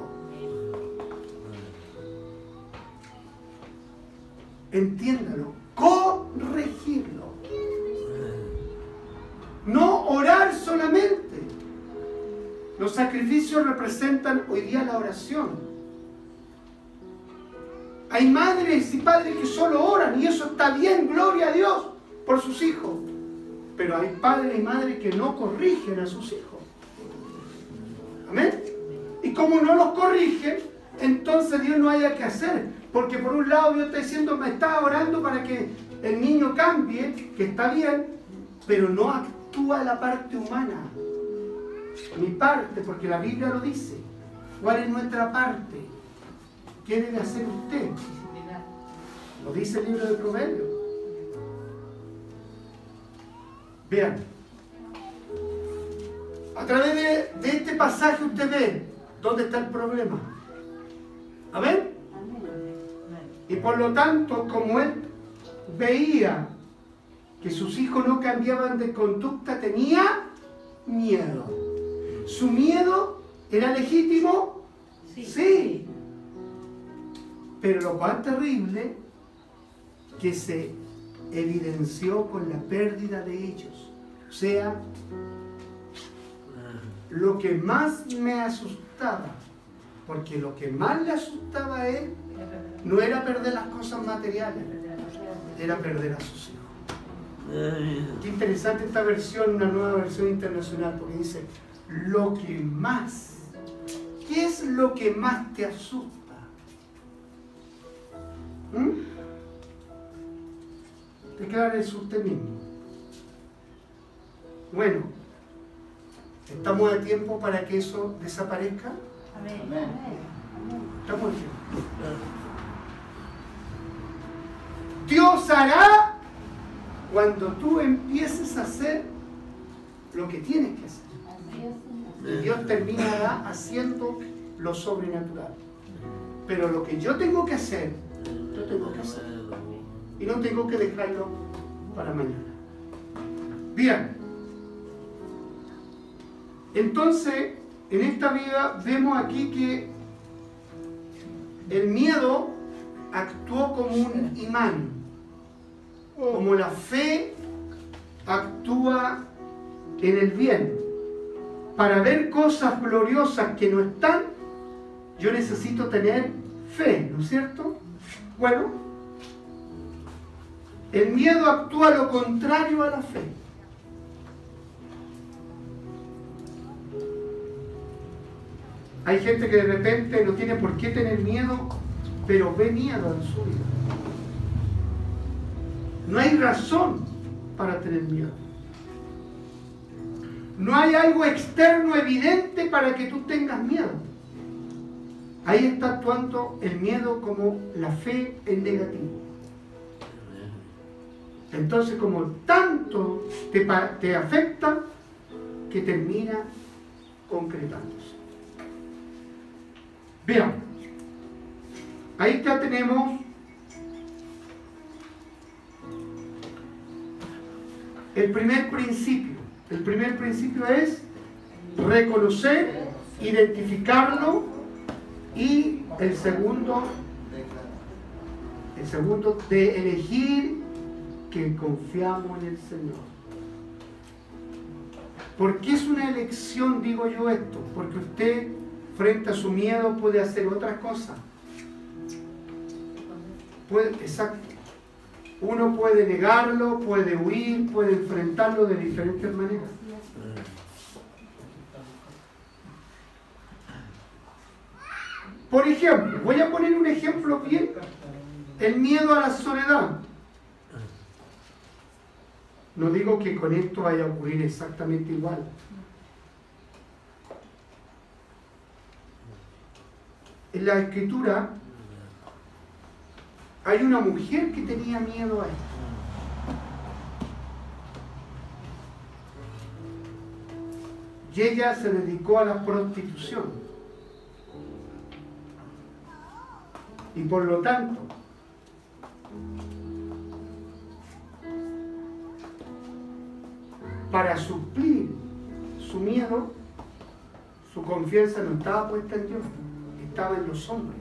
Entiéndalo, corregirlo. No orar solamente. Los sacrificios representan hoy día la oración. Hay madres y padres que solo oran y eso está bien, gloria a Dios por sus hijos. Pero hay padres y madres que no corrigen a sus hijos. Amén. Y como no los corrigen, entonces Dios no haya que hacer. Porque por un lado Dios está diciendo, me está orando para que el niño cambie, que está bien, pero no actúa la parte humana. Mi parte, porque la Biblia lo dice. ¿Cuál es nuestra parte? ¿Qué debe hacer usted? Lo dice el libro de Proverbios. Vean. A través de, este pasaje usted ve dónde está el problema. ¿Amén? Y por lo tanto, como él veía que sus hijos no cambiaban de conducta, tenía miedo. ¿Su miedo era legítimo? sí. Pero lo más terrible que se evidenció con la pérdida de ellos. O sea, lo que más me asustaba, porque lo que más le asustaba a él no era perder las cosas materiales, era perder a sus hijos. Qué interesante esta versión, una nueva versión internacional, porque dice, lo que más, ¿qué es lo que más te asusta? ¿Mm? Declárese usted mismo. Bueno, ¿estamos a tiempo para que eso desaparezca? Amén. Estamos a tiempo. Dios hará cuando tú empieces a hacer lo que tienes que hacer. Y Dios terminará haciendo lo sobrenatural. Pero lo que yo tengo que hacer tengo que hacer. Y no tengo que dejarlo para mañana. Bien. Entonces, en esta vida vemos aquí que el miedo actuó como un imán, como la fe actúa en el bien. Para ver cosas gloriosas que no están, yo necesito tener fe, ¿no es cierto? Bueno, el miedo actúa lo contrario a la fe. Hay gente que de repente no tiene por qué tener miedo, pero ve miedo en su vida. No hay razón para tener miedo. No hay algo externo evidente para que tú tengas miedo. Ahí está actuando el miedo como la fe en negativo. Entonces, como tanto te, te afecta, que termina concretándose. Vean, ahí ya tenemos el primer principio. El primer principio es reconocer, identificarlo y el segundo, el segundo de elegir que confiamos en el Señor. ¿Por qué es una elección, digo yo esto? Porque usted frente a su miedo puede hacer otras cosas. Puede, exacto. Uno puede negarlo, puede huir, puede enfrentarlo de diferentes maneras. Por ejemplo, voy a poner un ejemplo bien, el miedo a la soledad. No digo que con esto vaya a ocurrir exactamente igual. En la escritura hay una mujer que tenía miedo a esto. Y ella se dedicó a la prostitución. Y por lo tanto, para suplir su miedo, su confianza no estaba puesta en Dios, estaba en los hombres.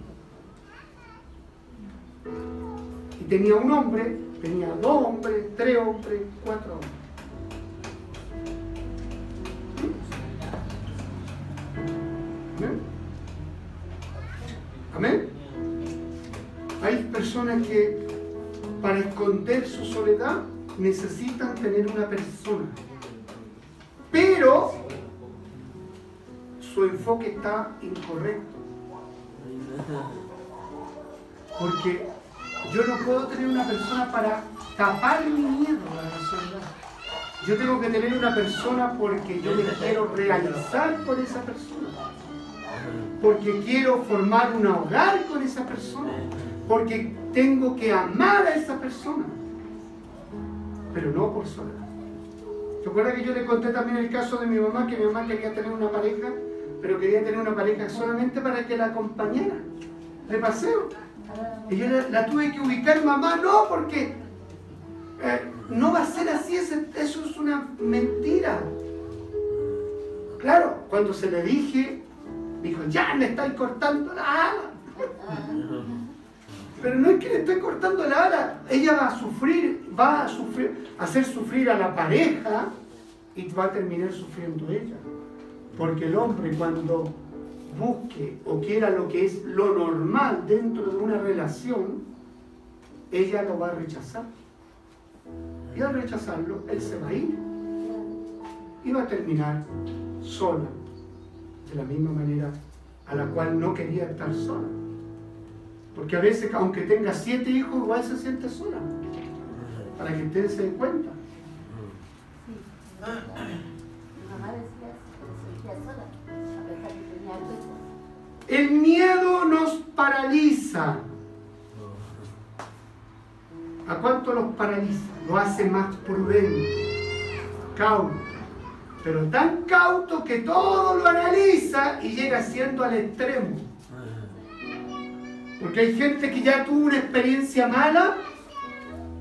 Y tenía un hombre, tenía dos hombres, tres hombres, cuatro hombres. ¿Amén? ¿Amén? Hay personas que para esconder su soledad necesitan tener una persona. Pero su enfoque está incorrecto. Porque yo no puedo tener una persona para tapar mi miedo a la soledad. Yo tengo que tener una persona porque yo me quiero realizar con esa persona. Porque quiero formar un hogar con esa persona. Porque tengo que amar a esa persona. Pero no por soledad. ¿Se acuerda que yo le conté también el caso de mi mamá? Que mi mamá quería tener una pareja, pero quería tener una pareja solamente para que la acompañara de paseo. Y yo la, tuve que ubicar, mamá, no, porque eh, no va a ser así, eso es una mentira. Claro, cuando se le dije, dijo, ya me estáis cortando la ala. Pero no es que le estoy cortando la ala, ella va a sufrir, va a sufrir, a hacer sufrir a la pareja y va a terminar sufriendo ella. Porque el hombre cuando busque o quiera lo que es lo normal dentro de una relación, ella lo va a rechazar. Y al rechazarlo, él se va a ir y va a terminar sola, de la misma manera a la cual no quería estar sola. Porque a veces, aunque tenga siete hijos, igual se siente sola. Para que ustedes se den cuenta. El miedo nos paraliza. ¿A cuánto los paraliza? Lo hace más prudente, cauto. Pero tan cauto que todo lo analiza y llega siendo al extremo. Porque hay gente que ya tuvo una experiencia mala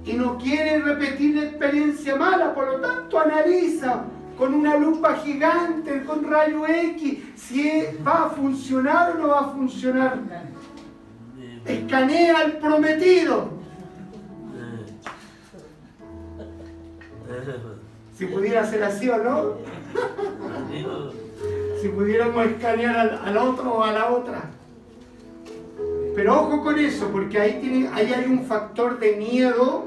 y no quiere repetir la experiencia mala, por lo tanto analiza con una lupa gigante, con rayo X, si va a funcionar o no va a funcionar. Escanea al prometido. Si pudiera ser así o no. Si pudiéramos escanear al, al otro o a la otra. Pero ojo con eso, porque ahí, tiene, ahí hay un factor de miedo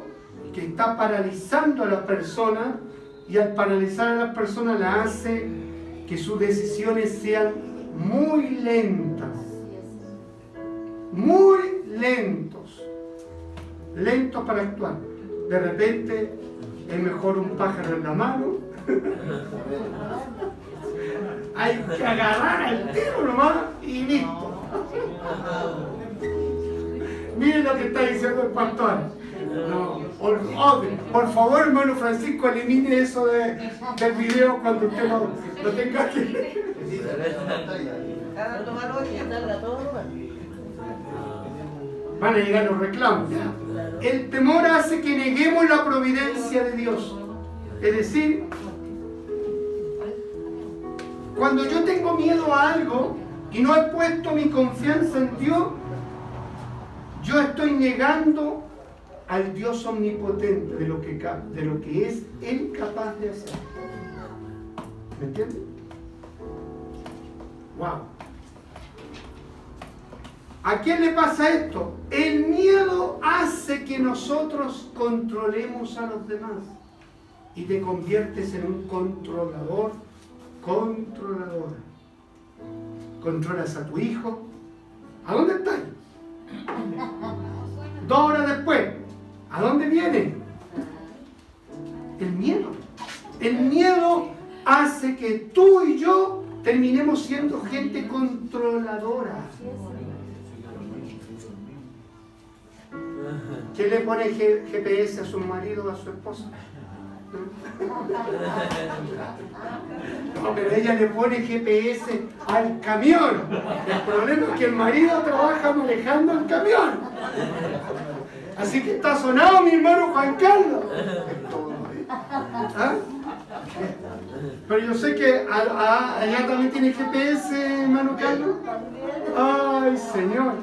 que está paralizando a la persona y al paralizar a la persona la hace que sus decisiones sean muy lentas. Muy lentos. Lentos para actuar. De repente es mejor un pájaro en la mano. Hay que agarrar al tiro nomás y listo. Miren lo que está diciendo el pastor. No, por, favor, hermano Francisco, elimine eso de, del video cuando usted lo, lo tenga que. Van a llegar los reclamos. El temor hace que neguemos la providencia de Dios. Es decir, cuando yo tengo miedo a algo y no he puesto mi confianza en Dios, yo estoy negando al Dios omnipotente de lo que, de lo que es Él capaz de hacer. ¿Me entiendes? Wow. ¿A quién le pasa esto? El miedo hace que nosotros controlemos a los demás y te conviertes en un controlador, controladora. Controlas a tu hijo. ¿A dónde estás? Dos horas después, ¿a dónde viene? El miedo. El miedo hace que tú y yo terminemos siendo gente controladora. ¿Quién le pone GPS a su marido o a su esposa? No, pero ella le pone GPS al camión. El problema es que el marido trabaja manejando el camión. Así que está sonado mi hermano Juan Carlos. ¿Ah? Pero yo sé que allá también tiene GPS, hermano Carlos. Ay, Señor.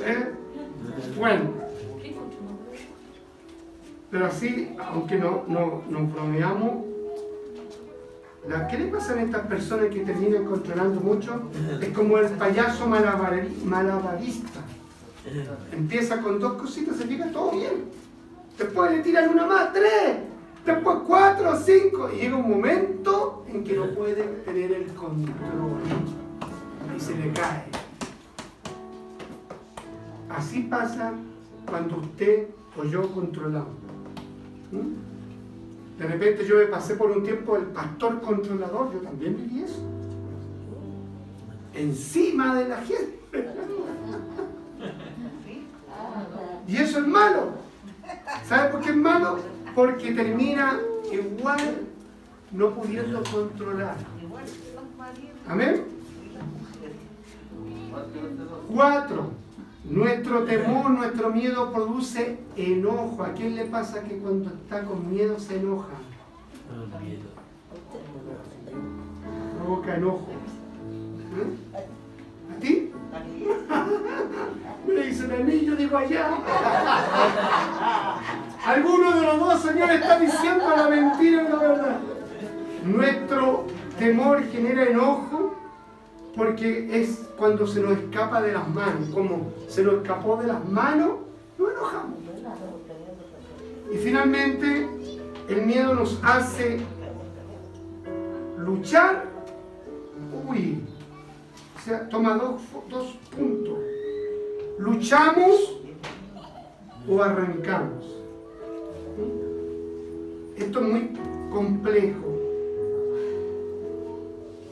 ¿Eh? Bueno. Pero así, aunque no, no, nos bromeamos, ¿qué le pasa a estas personas que terminan controlando mucho? Es como el payaso malabarista. Empieza con dos cositas, se llega todo bien. Después le tiran una más, tres. Después cuatro, cinco. Y llega un momento en que no puede tener el control. Y se le cae. Así pasa cuando usted o yo controlamos. ¿Mm? De repente yo me pasé por un tiempo el pastor controlador, yo también viví eso. Encima de la gente. Y eso es malo. ¿Sabe por qué es malo? Porque termina igual no pudiendo controlar. Amén. Cuatro. Nuestro temor, nuestro miedo produce enojo. ¿A quién le pasa que cuando está con miedo se enoja? Provoca enojo. ¿Eh? ¿A ti? Me dicen a mí, yo digo allá. Alguno de los dos señores está diciendo la mentira y la verdad. Nuestro temor genera enojo porque es cuando se nos escapa de las manos, como se nos escapó de las manos, nos enojamos. Y finalmente, el miedo nos hace luchar, huir. Sea, toma dos, dos puntos. Luchamos o arrancamos. Esto es muy complejo.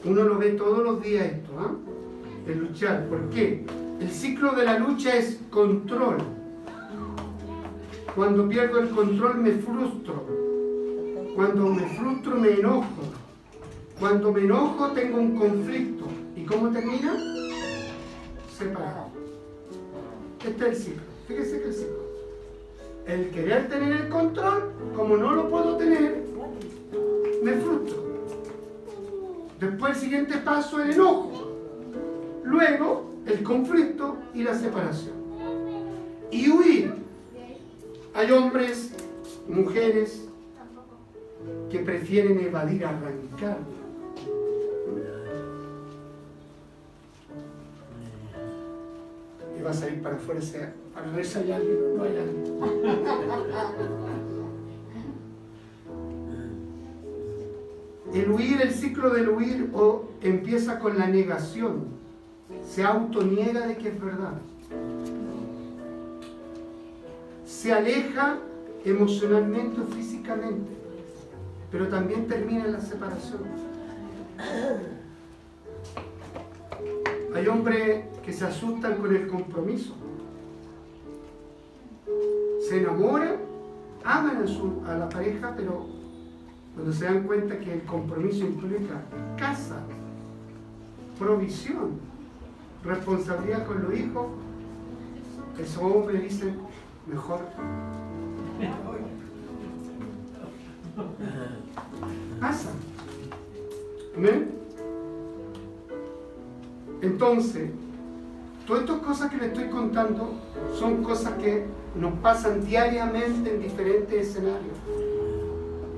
Uno lo ve todos los días esto, ¿ah? De luchar. ¿Por qué? El ciclo de la lucha es control. Cuando pierdo el control me frustro. Cuando me frustro me enojo. Cuando me enojo tengo un conflicto. ¿Y cómo termina? Separado. Este es el ciclo. Fíjese que el ciclo. El querer tener el control, como no lo puedo tener, me frustro. Después el siguiente paso, el enojo. Luego, el conflicto y la separación. Y huir. Hay hombres, mujeres que prefieren evadir, arrancar. Y vas a ir para afuera, para ver si hay alguien o no hay alguien. El huir, el ciclo del huir o empieza con la negación. Se autoniega de que es verdad. Se aleja emocionalmente o físicamente, pero también termina en la separación. Hay hombres que se asustan con el compromiso. Se enamoran, aman a, su, a la pareja, pero cuando se dan cuenta que el compromiso implica casa, provisión, responsabilidad con los hijos, esos hombres dicen, mejor pasa. ¿Amén? Entonces, todas estas cosas que le estoy contando son cosas que nos pasan diariamente en diferentes escenarios.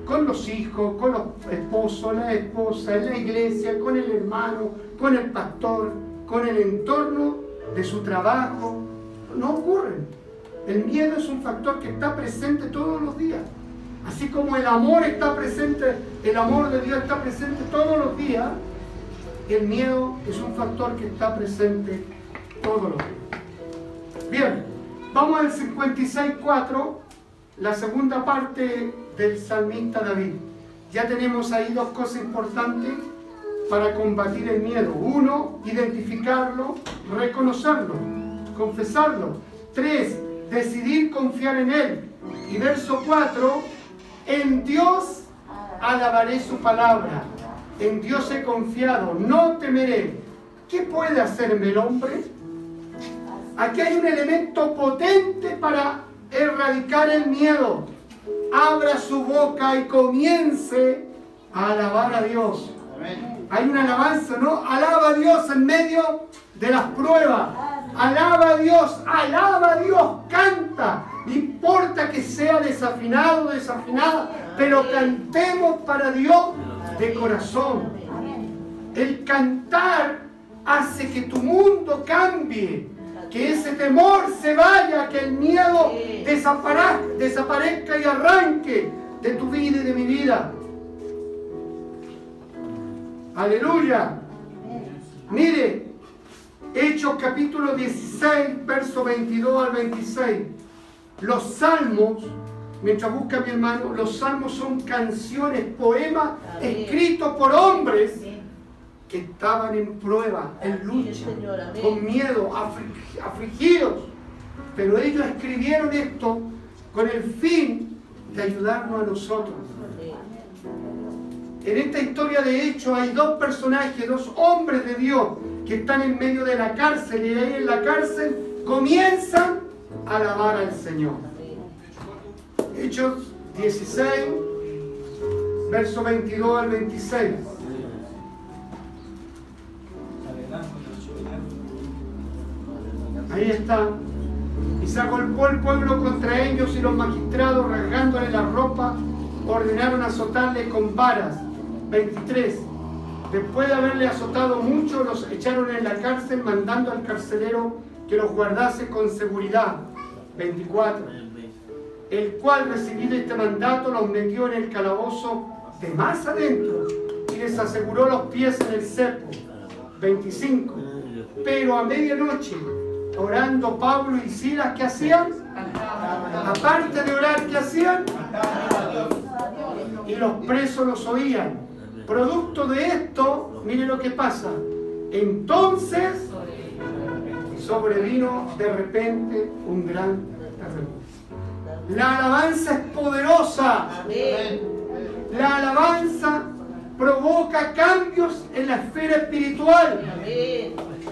Con los hijos, con los esposos, la esposa, en la iglesia, con el hermano, con el pastor, con el entorno de su trabajo. No ocurren. El miedo es un factor que está presente todos los días. Así como el amor está presente, el amor de Dios está presente todos los días, el miedo es un factor que está presente todos los días. Bien, vamos al 56.4, la segunda parte del salmista David. Ya tenemos ahí dos cosas importantes para combatir el miedo. Uno, identificarlo, reconocerlo, confesarlo. Tres, decidir confiar en él. Y verso 4, en Dios alabaré su palabra. En Dios he confiado, no temeré. ¿Qué puede hacerme el hombre? Aquí hay un elemento potente para erradicar el miedo. Abra su boca y comience a alabar a Dios. Hay una alabanza, ¿no? Alaba a Dios en medio de las pruebas. Alaba a Dios, alaba a Dios, canta. No importa que sea desafinado o desafinada, pero cantemos para Dios de corazón. El cantar hace que tu mundo cambie, que ese temor se vaya, que el miedo desaparezca y arranque de tu vida y de mi vida. Aleluya. Mire, Hechos capítulo 16, verso 22 al 26. Los salmos, mientras busca mi hermano, los salmos son canciones, poemas escritos por hombres que estaban en prueba, en lucha, con miedo, afligidos. Pero ellos escribieron esto con el fin de ayudarnos a nosotros. En esta historia de hecho hay dos personajes, dos hombres de Dios que están en medio de la cárcel y ahí en la cárcel comienzan a alabar al Señor. Hechos 16, verso 22 al 26. Ahí está. Y se agolpó el pueblo contra ellos y los magistrados, rasgándole la ropa, ordenaron azotarle con varas. 23. Después de haberle azotado mucho, los echaron en la cárcel, mandando al carcelero que los guardase con seguridad. 24. El cual, recibido este mandato, los metió en el calabozo de más adentro y les aseguró los pies en el cepo. 25. Pero a medianoche, orando Pablo y Silas, ¿qué hacían? Aparte de orar, ¿qué hacían? Y los presos los oían. Producto de esto, mire lo que pasa. Entonces sobrevino de repente un gran. La alabanza es poderosa. La alabanza provoca cambios en la esfera espiritual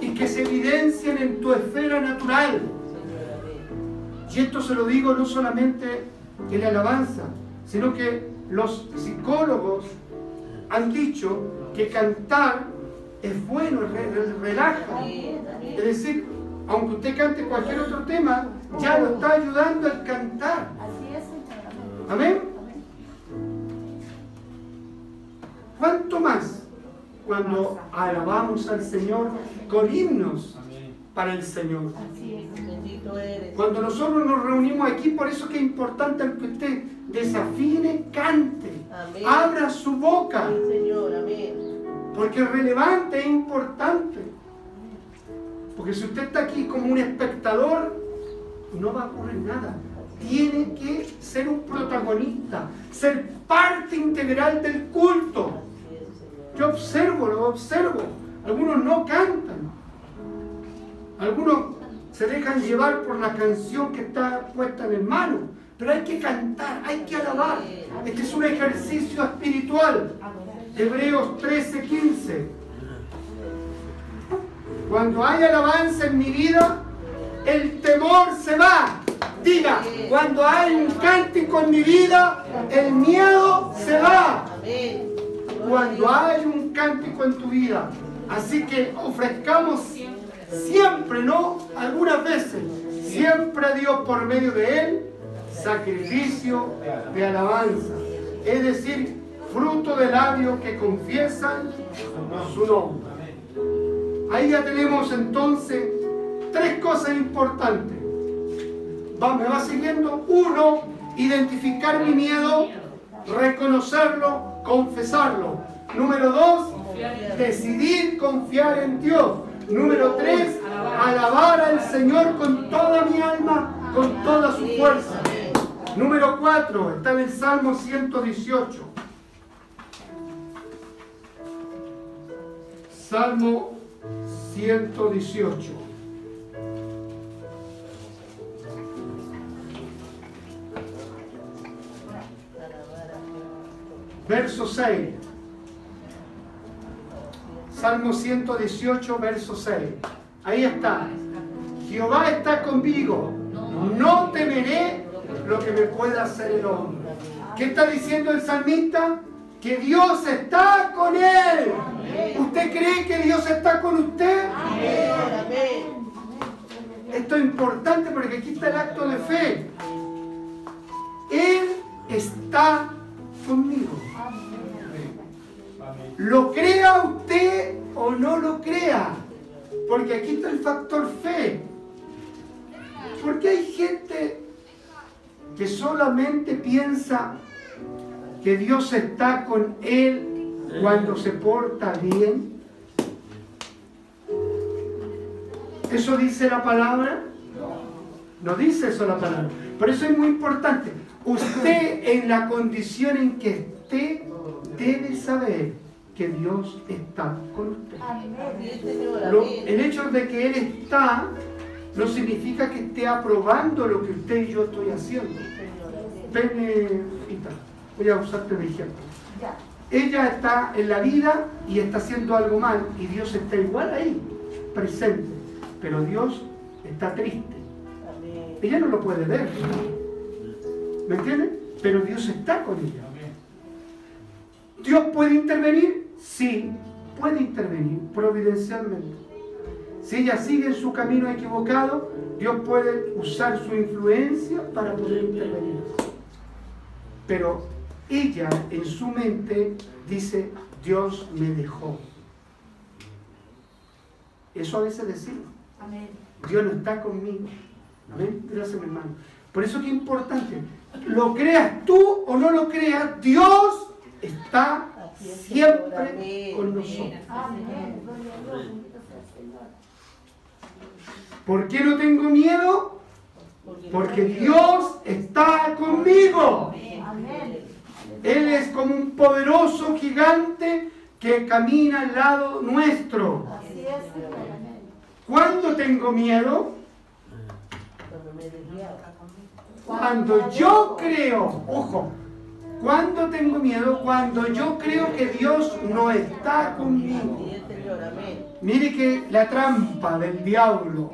y que se evidencian en tu esfera natural. Y esto se lo digo no solamente en la alabanza, sino que los psicólogos han dicho que cantar es bueno, relaja. Es decir, aunque usted cante cualquier otro tema, ya lo está ayudando al cantar. Así es, Amén. ¿Cuánto más cuando alabamos al Señor con himnos para el Señor? Cuando nosotros nos reunimos aquí, por eso que es importante que usted desafine, cante, abra su boca. Porque es relevante, es importante. Porque si usted está aquí como un espectador, no va a ocurrir nada. Tiene que ser un protagonista, ser parte integral del culto. Yo observo, lo observo. Algunos no cantan. Algunos se dejan llevar por la canción que está puesta en el mano. Pero hay que cantar, hay que alabar. Este es un ejercicio espiritual. Hebreos 13, 15. Cuando hay alabanza en mi vida, el temor se va. Diga, cuando hay un cántico en mi vida, el miedo se va. Cuando hay un cántico en tu vida. Así que ofrezcamos siempre, ¿no? Algunas veces, siempre a Dios por medio de Él, sacrificio de alabanza. Es decir, fruto de labios que confiesan su nombre. Ahí ya tenemos entonces tres cosas importantes. me va siguiendo. Uno, identificar mi miedo, reconocerlo, confesarlo. Número dos, decidir confiar en Dios. Número tres, alabar al Señor con toda mi alma, con toda su fuerza. Número cuatro, está en el Salmo 118. Salmo 118. Verso 6. Salmo 118, verso 6. Ahí está. Jehová está conmigo. No temeré lo que me pueda hacer el hombre. ¿Qué está diciendo el salmista? Que Dios está con él. ¿Usted cree que Dios está con usted? Esto es importante porque aquí está el acto de fe. Él está conmigo. Lo crea usted o no lo crea. Porque aquí está el factor fe. Porque hay gente que solamente piensa que Dios está con él cuando se porta bien? ¿Eso dice la palabra? No dice eso la palabra. Por eso es muy importante. Usted en la condición en que esté debe saber que Dios está con usted. el hecho de que Él está no significa que esté aprobando lo que usted y yo estoy haciendo. voy a usarte de ejemplo. Ella está en la vida y está haciendo algo mal y Dios está igual ahí, presente, pero Dios está triste. Ella no lo puede ver, ¿me entienden? Pero Dios está con ella. ¿Dios puede intervenir? Sí, puede intervenir providencialmente. Si ella sigue en su camino equivocado, Dios puede usar su influencia para poder intervenir. Pero ella en su mente dice, Dios me dejó. Eso a veces decimos. Dios no está conmigo. Amén. Gracias, mi hermano. Por eso que es importante. Lo creas tú o no lo creas, Dios está siempre con nosotros. ¿Por qué no tengo miedo? Porque Dios está conmigo. Amén. Él es como un poderoso gigante que camina al lado nuestro. ¿Cuándo tengo miedo? Cuando yo creo, ojo, cuando tengo miedo, cuando yo creo que Dios no está conmigo. Mire que la trampa del diablo,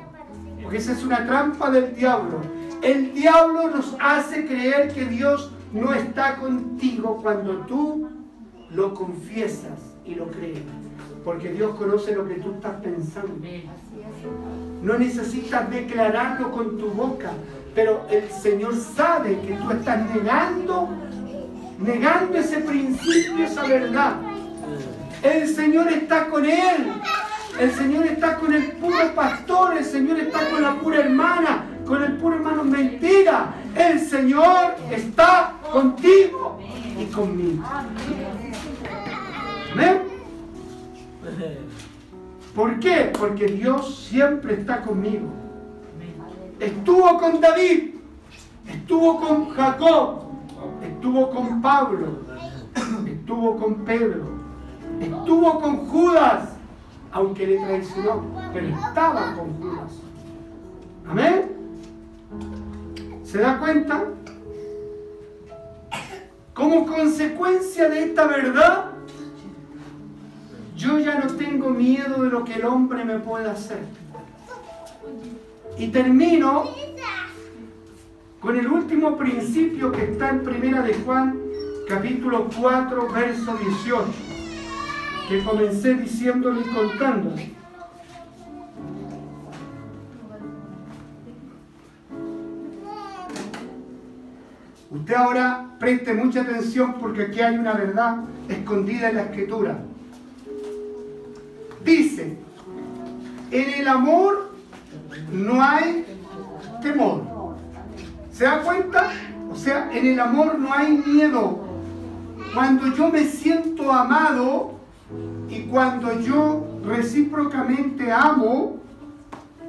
porque esa es una trampa del diablo. El diablo nos hace creer que Dios no está contigo cuando tú lo confiesas y lo crees. Porque Dios conoce lo que tú estás pensando. No necesitas declararlo con tu boca, pero el Señor sabe que tú estás negando, negando ese principio, esa verdad. El Señor está con él. El Señor está con el puro pastor. El Señor está con la pura hermana. Con el puro hermano. Mentira. El Señor está contigo y conmigo. ¿Ven? ¿Por qué? Porque Dios siempre está conmigo. Estuvo con David, estuvo con Jacob, estuvo con Pablo, estuvo con Pedro, estuvo con Judas, aunque le traicionó, pero estaba con Judas. Amén. ¿Se da cuenta? Como consecuencia de esta verdad, yo ya no tengo miedo de lo que el hombre me pueda hacer. Y termino con el último principio que está en Primera de Juan, capítulo 4, verso 18, que comencé diciéndole y contándole. Usted ahora preste mucha atención porque aquí hay una verdad escondida en la escritura. Dice, en el amor no hay temor. ¿Se da cuenta? O sea, en el amor no hay miedo. Cuando yo me siento amado y cuando yo recíprocamente amo,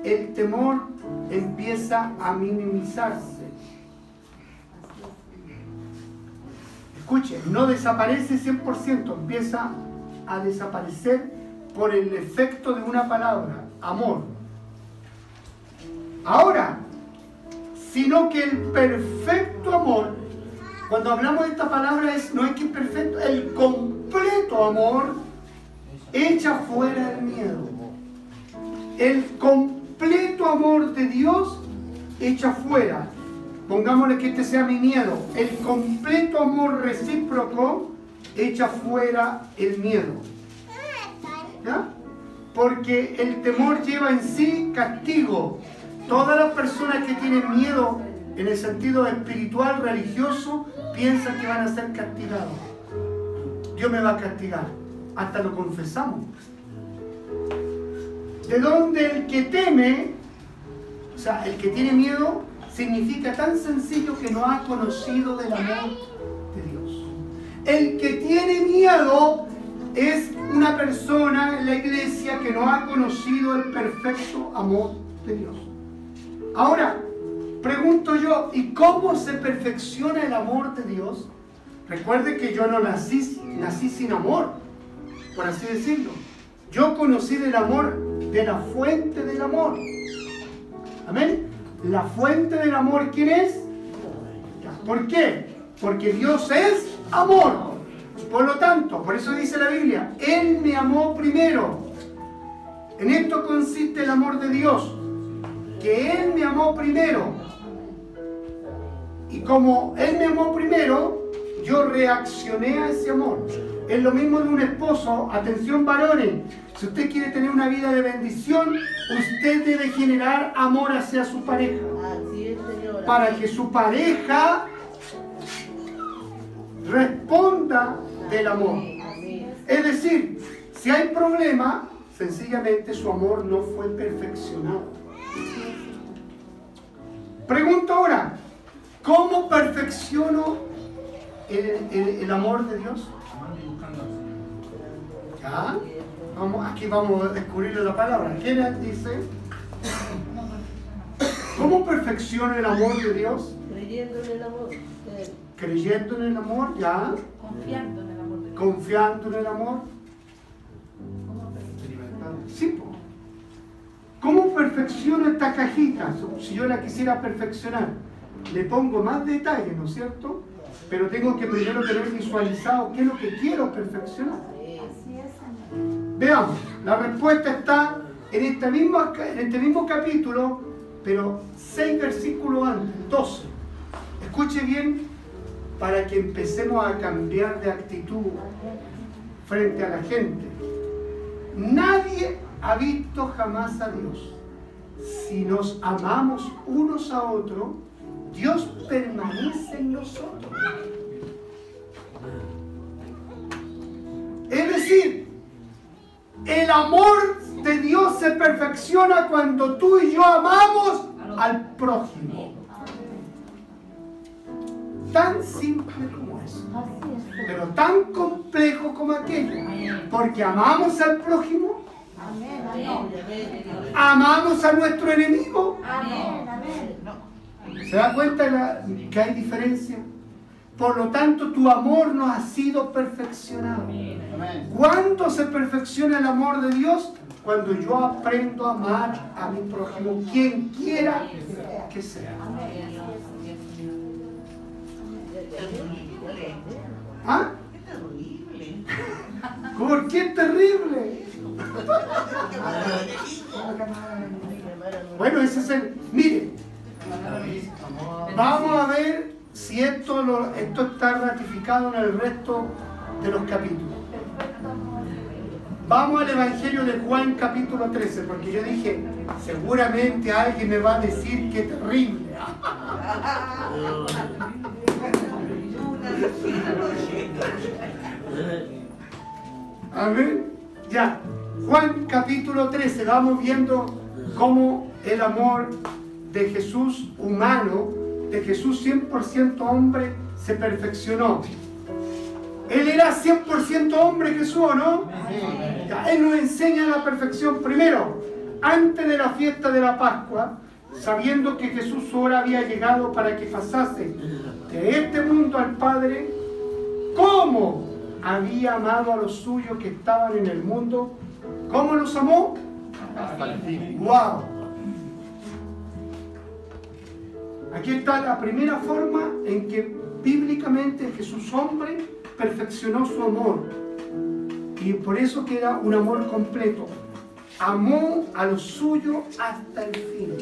el temor empieza a minimizarse. Escuche, no desaparece 100%, empieza a desaparecer por el efecto de una palabra, amor. Ahora, sino que el perfecto amor, cuando hablamos de esta palabra es no es que perfecto, el completo amor echa fuera el miedo. El completo amor de Dios echa fuera. Pongámosle que este sea mi miedo. El completo amor recíproco echa fuera el miedo. Porque el temor lleva en sí castigo. Todas las personas que tienen miedo en el sentido espiritual, religioso, piensan que van a ser castigados. Dios me va a castigar. Hasta lo confesamos. De donde el que teme, o sea, el que tiene miedo, significa tan sencillo que no ha conocido del amor de Dios. El que tiene miedo es una persona en la iglesia que no ha conocido el perfecto amor de Dios. Ahora, pregunto yo, ¿y cómo se perfecciona el amor de Dios? Recuerde que yo no nací, nací sin amor, por así decirlo. Yo conocí del amor de la fuente del amor. Amén. La fuente del amor, ¿quién es? ¿Por qué? Porque Dios es amor. Por lo tanto, por eso dice la Biblia, Él me amó primero. En esto consiste el amor de Dios, que Él me amó primero. Y como Él me amó primero, yo reaccioné a ese amor. Es lo mismo de un esposo, atención varones, si usted quiere tener una vida de bendición, usted debe generar amor hacia su pareja. Para que su pareja responda del amor. Es decir, si hay problema, sencillamente su amor no fue perfeccionado. Pregunto ahora, ¿cómo perfecciono el, amor de Dios? ¿Ya? Vamos, aquí vamos a descubrir la palabra. ¿Quién dice? ¿Cómo perfecciono el amor de Dios? Creyendo en el amor. Creyendo en el amor, ¿ya? Confiando en confiando en el amor. Sí, ¿Cómo perfecciono esta cajita? Si yo la quisiera perfeccionar, le pongo más detalle, ¿no es cierto? Pero tengo que primero tener visualizado qué es lo que quiero perfeccionar. Veamos, la respuesta está en este mismo, en este mismo capítulo, pero seis versículos antes, 12. Escuche bien para que empecemos a cambiar de actitud frente a la gente. Nadie ha visto jamás a Dios. Si nos amamos unos a otros, Dios permanece en nosotros. Es decir, el amor de Dios se perfecciona cuando tú y yo amamos al prójimo. Tan simple como eso, pero tan complejo como aquello. Porque amamos al prójimo, amamos a nuestro enemigo. ¿Se da cuenta la- que hay diferencia? Por lo tanto, tu amor no ha sido perfeccionado. ¿Cuándo se perfecciona el amor de Dios? Cuando yo aprendo a amar a mi prójimo, quien quiera que sea. ¿Ah? ¿Por qué es terrible? Bueno, ese es el... Mire, vamos a ver si esto, lo- esto está ratificado en el resto de los capítulos. Vamos al Evangelio de Juan capítulo 13, porque yo dije, seguramente alguien me va a decir que terrible. A ver, ya. Juan capítulo 13, vamos viendo cómo el amor de Jesús humano, de Jesús 100% hombre, se perfeccionó. Él era 100% hombre Jesús, ¿o ¿no? Él nos enseña la perfección. Primero, antes de la fiesta de la Pascua, sabiendo que Jesús su hora había llegado para que pasase de este mundo al Padre, ¿cómo había amado a los suyos que estaban en el mundo? ¿Cómo los amó? ¡Wow! Aquí está la primera forma en que bíblicamente Jesús hombre perfeccionó su amor. Y por eso queda un amor completo. Amó a los suyos hasta el fin.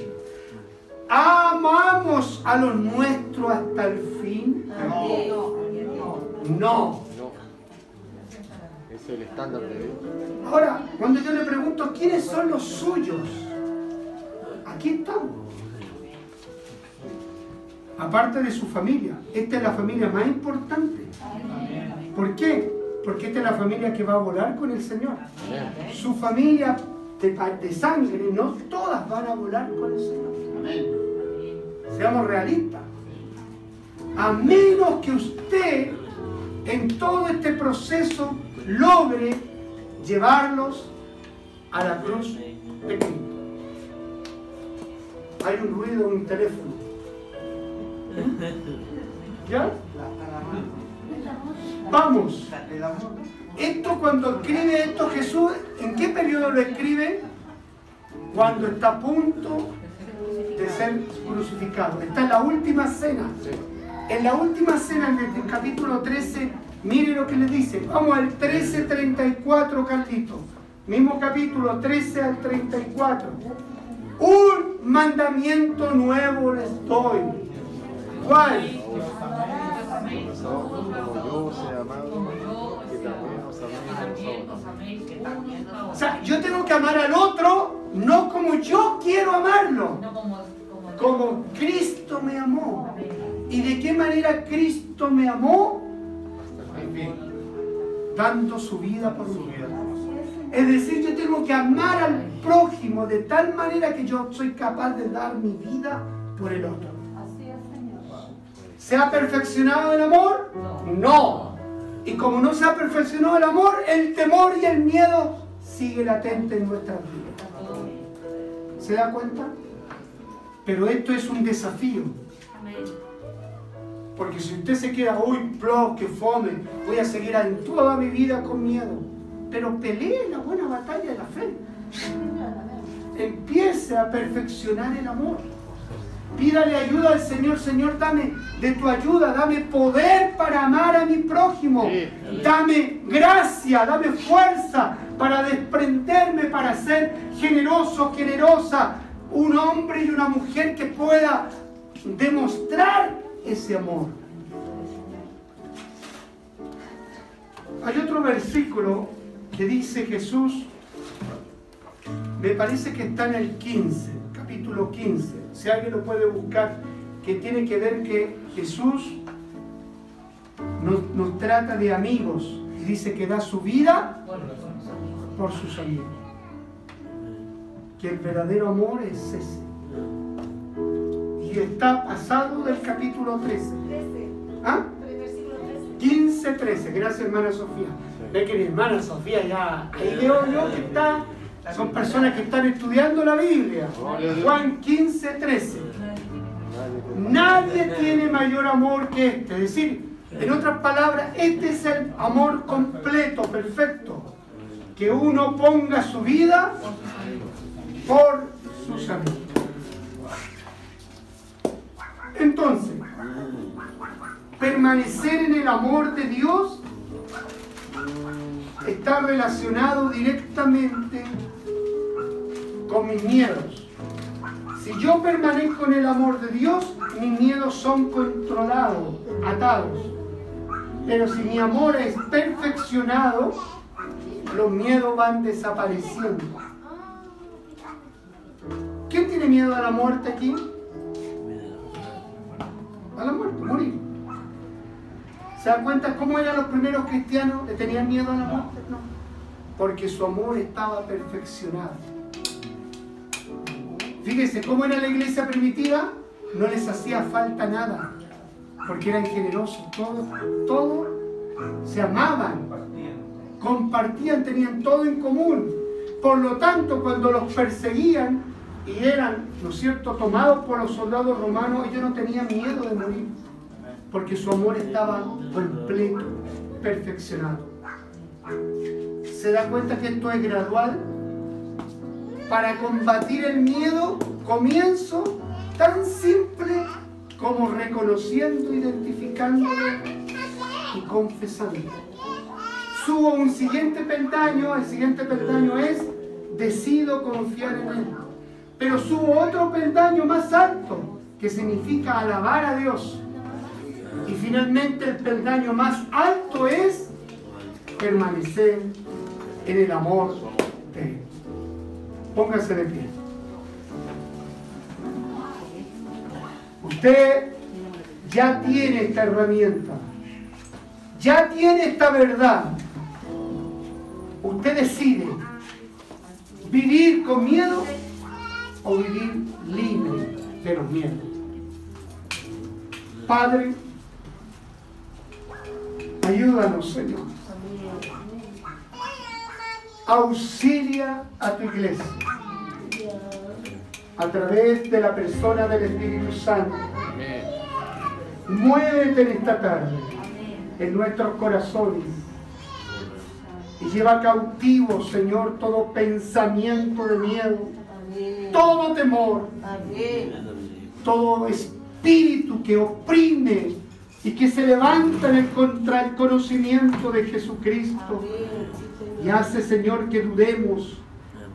¿Amamos a los nuestros hasta el fin? No. No. Es el estándar de Dios. Ahora, cuando yo le pregunto quiénes son los suyos, aquí estamos. Aparte de su familia, esta es la familia más importante. ¿Por qué? Porque esta es la familia que va a volar con el Señor. Su familia de, de sangre, no todas van a volar con el Señor. Seamos realistas. A menos que usted en todo este proceso logre llevarlos a la cruz de Cristo. Hay un ruido en mi teléfono. ¿Ya? Vamos. Esto cuando escribe esto Jesús, ¿en qué periodo lo escribe? Cuando está a punto de ser crucificado. Está en la última cena. En la última cena del capítulo 13, mire lo que le dice. Vamos al 13.34, Carlito. Mismo capítulo 13 al 34. Un mandamiento nuevo les doy. ¿Cuál? O sea, yo tengo que amar al otro, no como yo quiero amarlo. Como Cristo me amó. ¿Y de qué manera Cristo me amó? Dando su vida por mí. Es decir, yo tengo que amar al prójimo de tal manera que yo soy capaz de dar mi vida por el otro. ¿Se ha perfeccionado el amor? No. Y como no se ha perfeccionado el amor, el temor y el miedo sigue latente en nuestras vidas. ¿Se da cuenta? Pero esto es un desafío. Porque si usted se queda, uy, pro, que fome, voy a seguir en toda mi vida con miedo. Pero pelee la buena batalla de la fe. Empiece a perfeccionar el amor. Pídale ayuda al Señor, Señor, dame de tu ayuda, dame poder para amar a mi prójimo. Dame gracia, dame fuerza para desprenderme, para ser generoso, generosa. Un hombre y una mujer que pueda demostrar ese amor. Hay otro versículo que dice Jesús, me parece que está en el 15, capítulo 15, si alguien lo puede buscar, que tiene que ver que Jesús nos, nos trata de amigos y dice que da su vida por sus amigos. Que el verdadero amor es ese. Y está pasado del capítulo 13. 13, ¿Ah? versículo 13. 15, 13. Gracias, hermana Sofía. Ve que mi hermana Sofía ya. Ahí veo yo que está. Son personas que están estudiando la Biblia. Juan 15, 13. Nadie tiene mayor amor que este. Es decir, en otras palabras, este es el amor completo, perfecto. Que uno ponga su vida por sus amigos. Entonces, permanecer en el amor de Dios está relacionado directamente con mis miedos. Si yo permanezco en el amor de Dios, mis miedos son controlados, atados. Pero si mi amor es perfeccionado, los miedos van desapareciendo. ¿Quién tiene miedo a la muerte aquí? A la muerte, morir. ¿Se dan cuenta cómo eran los primeros cristianos que tenían miedo a la muerte? No. Porque su amor estaba perfeccionado. Fíjese cómo era la iglesia primitiva, no les hacía falta nada, porque eran generosos, todos, todos se amaban, compartían, tenían todo en común. Por lo tanto, cuando los perseguían y eran, ¿no es cierto?, tomados por los soldados romanos, ellos no tenían miedo de morir, porque su amor estaba completo, perfeccionado. ¿Se da cuenta que esto es gradual? Para combatir el miedo, comienzo tan simple como reconociendo, identificándolo y confesando. Subo un siguiente peldaño, el siguiente peldaño es decido confiar en Él. Pero subo otro peldaño más alto, que significa alabar a Dios. Y finalmente el peldaño más alto es permanecer en el amor de Él. Póngase de pie. Usted ya tiene esta herramienta. Ya tiene esta verdad. Usted decide vivir con miedo o vivir libre de los miedos. Padre, ayúdanos, Señor. Auxilia a tu iglesia a través de la persona del Espíritu Santo. Muévete en esta tarde en nuestros corazones y lleva cautivo, Señor, todo pensamiento de miedo, todo temor, todo espíritu que oprime y que se levanta contra el conocimiento de Jesucristo. Y hace, Señor, que dudemos.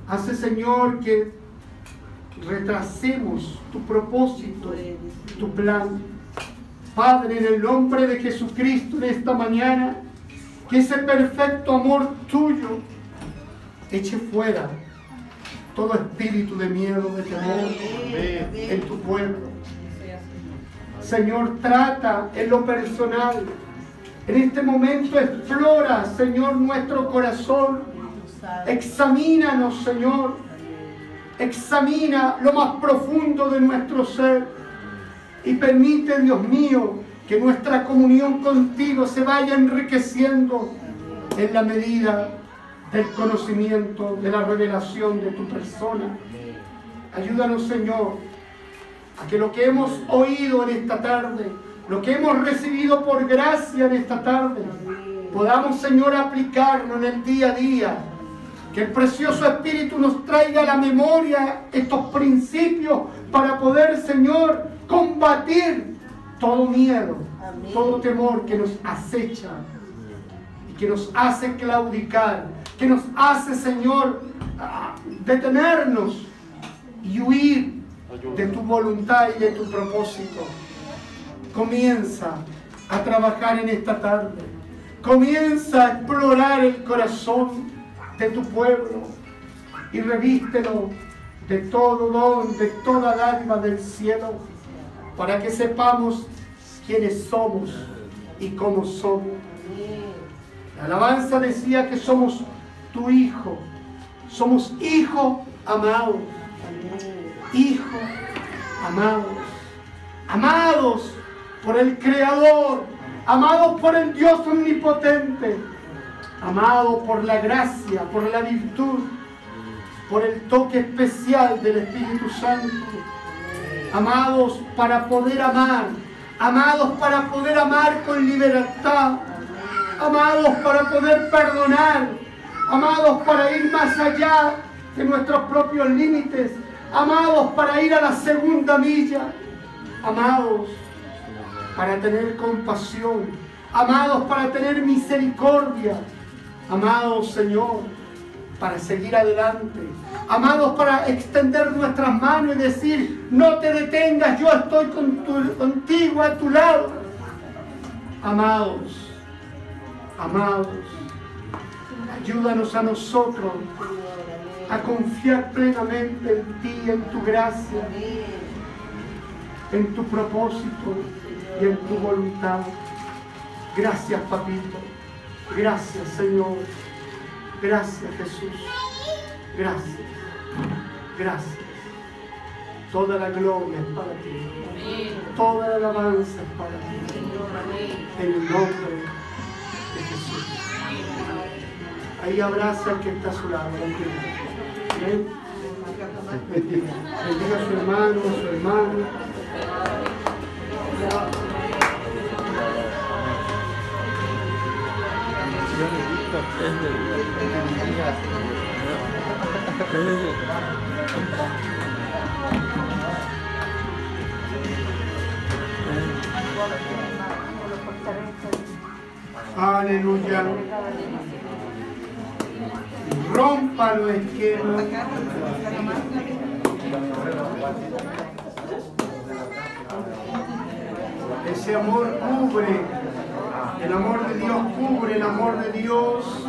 Hace, Señor, que retrasemos tu propósito, tu plan. Padre, en el nombre de Jesucristo en esta mañana, que ese perfecto amor tuyo eche fuera todo espíritu de miedo, de temor en tu pueblo. Señor, trata en lo personal. En este momento explora, Señor, nuestro corazón. Examínanos, Señor. Examina lo más profundo de nuestro ser. Y permite, Dios mío, que nuestra comunión contigo se vaya enriqueciendo en la medida del conocimiento, de la revelación de tu persona. Ayúdanos, Señor, a que lo que hemos oído en esta tarde, lo que hemos recibido por gracia en esta tarde, podamos, Señor, aplicarlo en el día a día. Que el precioso Espíritu nos traiga a la memoria estos principios para poder, Señor, combatir todo miedo, todo temor que nos acecha y que nos hace claudicar, que nos hace, Señor, ah, detenernos y huir de tu voluntad y de tu propósito. Comienza a trabajar en esta tarde. Comienza a explorar el corazón de tu pueblo y revístelo de todo don, de toda dádiva del cielo, para que sepamos quiénes somos y cómo somos. La alabanza decía que somos tu hijo, somos hijo amado, hijo amados, amados por el Creador, amados por el Dios omnipotente, amados por la gracia, por la virtud, por el toque especial del Espíritu Santo, amados para poder amar, amados para poder amar con libertad, amados para poder perdonar, amados para ir más allá de nuestros propios límites, amados para ir a la segunda milla, amados para tener compasión, amados para tener misericordia, amados Señor, para seguir adelante, amados para extender nuestras manos y decir, no te detengas, yo estoy contigo a tu lado, amados, amados, ayúdanos a nosotros a confiar plenamente en ti, en tu gracia, en tu propósito y en tu voluntad. Gracias, papito. Gracias, Señor. Gracias, Jesús. Gracias. Gracias. Toda la gloria es para ti. Toda la alabanza es para ti. En el nombre Ahí abraza al que está a su lado. Amén. Bendiga. A su hermano, a su hermana. Aleluya. Rompa los esquemas. Ese amor cubre, el amor de Dios cubre, el amor de Dios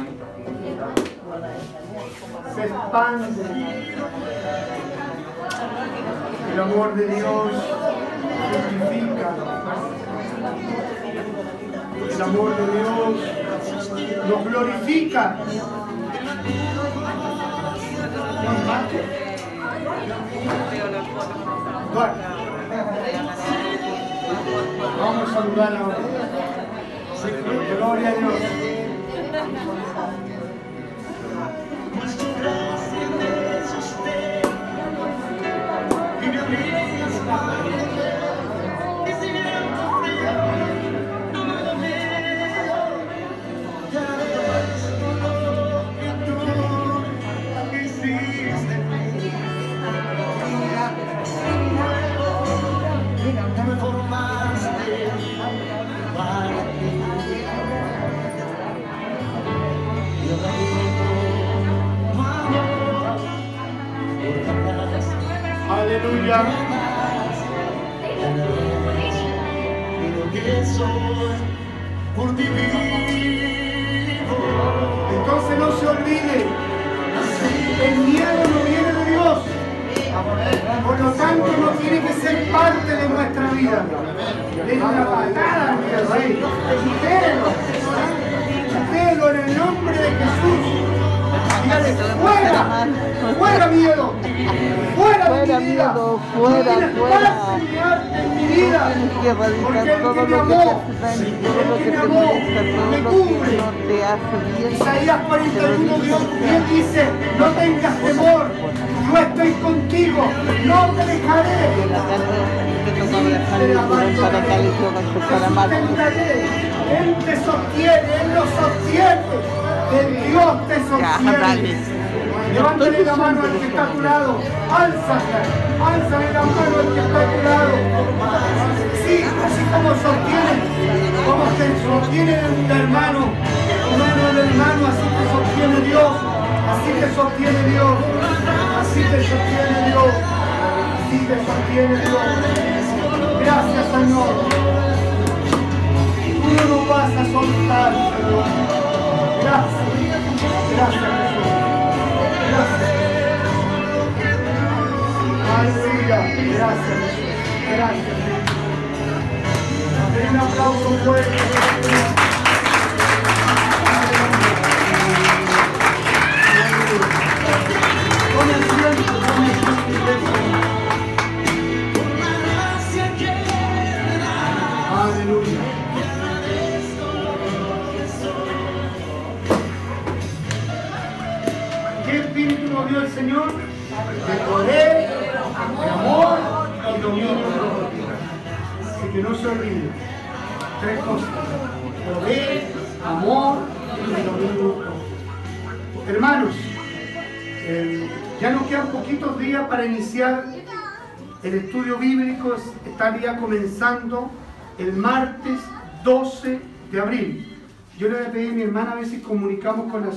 se expande. El amor de Dios justifica. El amor de Dios nos glorifica. Vamos a saludar ahora. Gloria a Dios.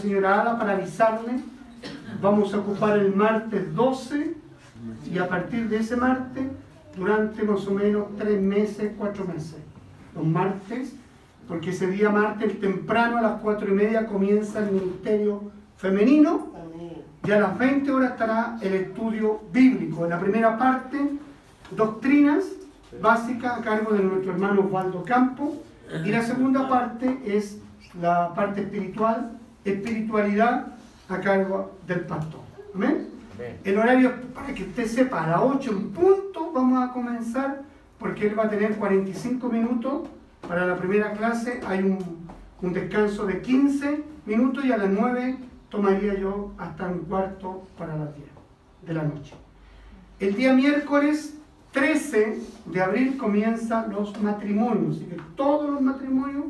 Señora Ada para avisarle. Vamos a ocupar el martes 12 y a partir de ese martes, durante más o menos tres meses, cuatro meses, los martes, porque ese día martes temprano a las cuatro y media comienza el ministerio femenino y a las 20 horas estará el estudio bíblico. En la primera parte, doctrinas básicas a cargo de nuestro hermano Osvaldo Campo. Y la segunda parte es la parte espiritual, espiritualidad a cargo del pastor. ¿Amén? El horario, para que usted sepa, a las 8 en punto vamos a comenzar, porque él va a tener 45 minutos para la primera clase. Hay un, un descanso de 15 minutos y a las 9 tomaría yo hasta un cuarto para las 10 de la noche. El día miércoles 13 de abril comienzan los matrimonios, así que todos los matrimonios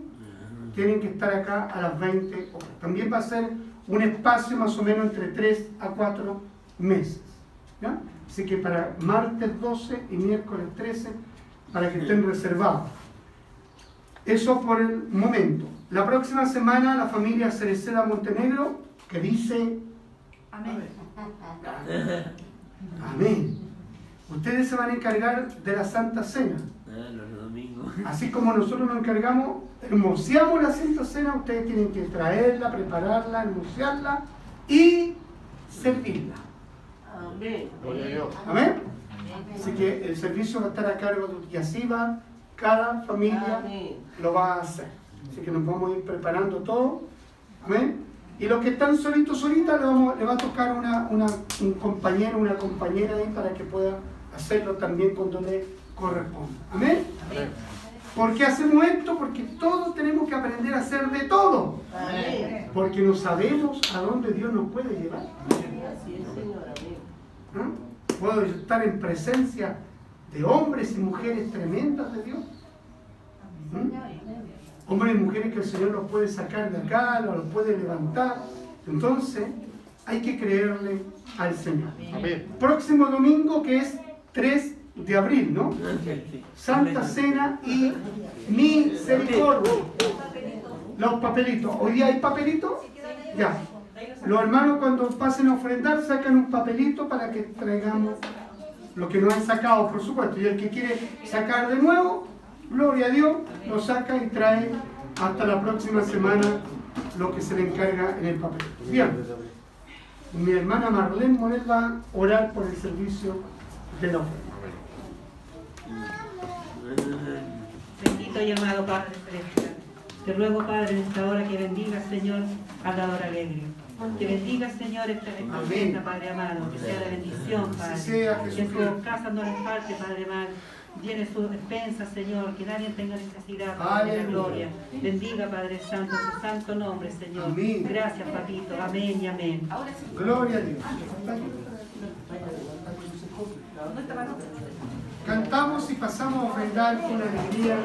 tienen que estar acá a las 20 horas. También va a ser un espacio más o menos entre 3 a 4 meses. ¿ya? Así que para martes 12 y miércoles 13, para que estén reservados. Eso por el momento. La próxima semana la familia Cereceda Montenegro, que dice Amén. Amén. Ustedes se van a encargar de la Santa Cena. Ah, los domingos. Así como nosotros nos encargamos, hermoseamos la Santa Cena, ustedes tienen que traerla, prepararla, hermosearla y servirla. Amén. Gloria a Dios. Amén. Así que el servicio va a estar a cargo de y así va, cada familia Amén. lo va a hacer. Así que nos vamos a ir preparando todo. Amén. Y los que están solitos, solitas, le, vamos- le va a tocar una, una- un compañero, una compañera ahí para que pueda hacerlo también cuando le corresponda. Amén. ¿Por qué hacemos esto? Porque todos tenemos que aprender a hacer de todo. Amén. Porque no sabemos a dónde Dios nos puede llevar. ¿no? Puedo estar en presencia de hombres y mujeres tremendas de Dios. ¿Mm? Hombres y mujeres que el Señor los puede sacar de acá, los puede levantar. Entonces, hay que creerle al Señor. Amén. Próximo domingo que es 3 de abril, ¿no? Santa Cena y Misericordia. Los papelitos. ¿Hoy día hay papelitos? Ya. Los hermanos cuando pasen a ofrendar sacan un papelito para que traigamos lo que no han sacado, por supuesto. Y el que quiere sacar de nuevo, gloria a Dios, lo saca y trae hasta la próxima semana lo que se le encarga en el papelito. Bien. Mi hermana Marlene Morel va a orar por el servicio de la ofrenda. Bendito y amado Padre Celestial. Te ruego, Padre, en esta hora que bendiga, Señor, al dador alegre. Que bendiga, Señor, esta, ofrenda, Padre amado. Que sea de bendición, Padre. Que en sus casas no les falte, Padre amado. Llene su despensa, Señor, que nadie tenga necesidad, Padre de la gloria. Bendiga, Padre Santo, su santo nombre, Señor. Amén. Gracias, Papito. Amén y amén. Gloria a Dios. Cantamos y pasamos a ofrendar con alegría.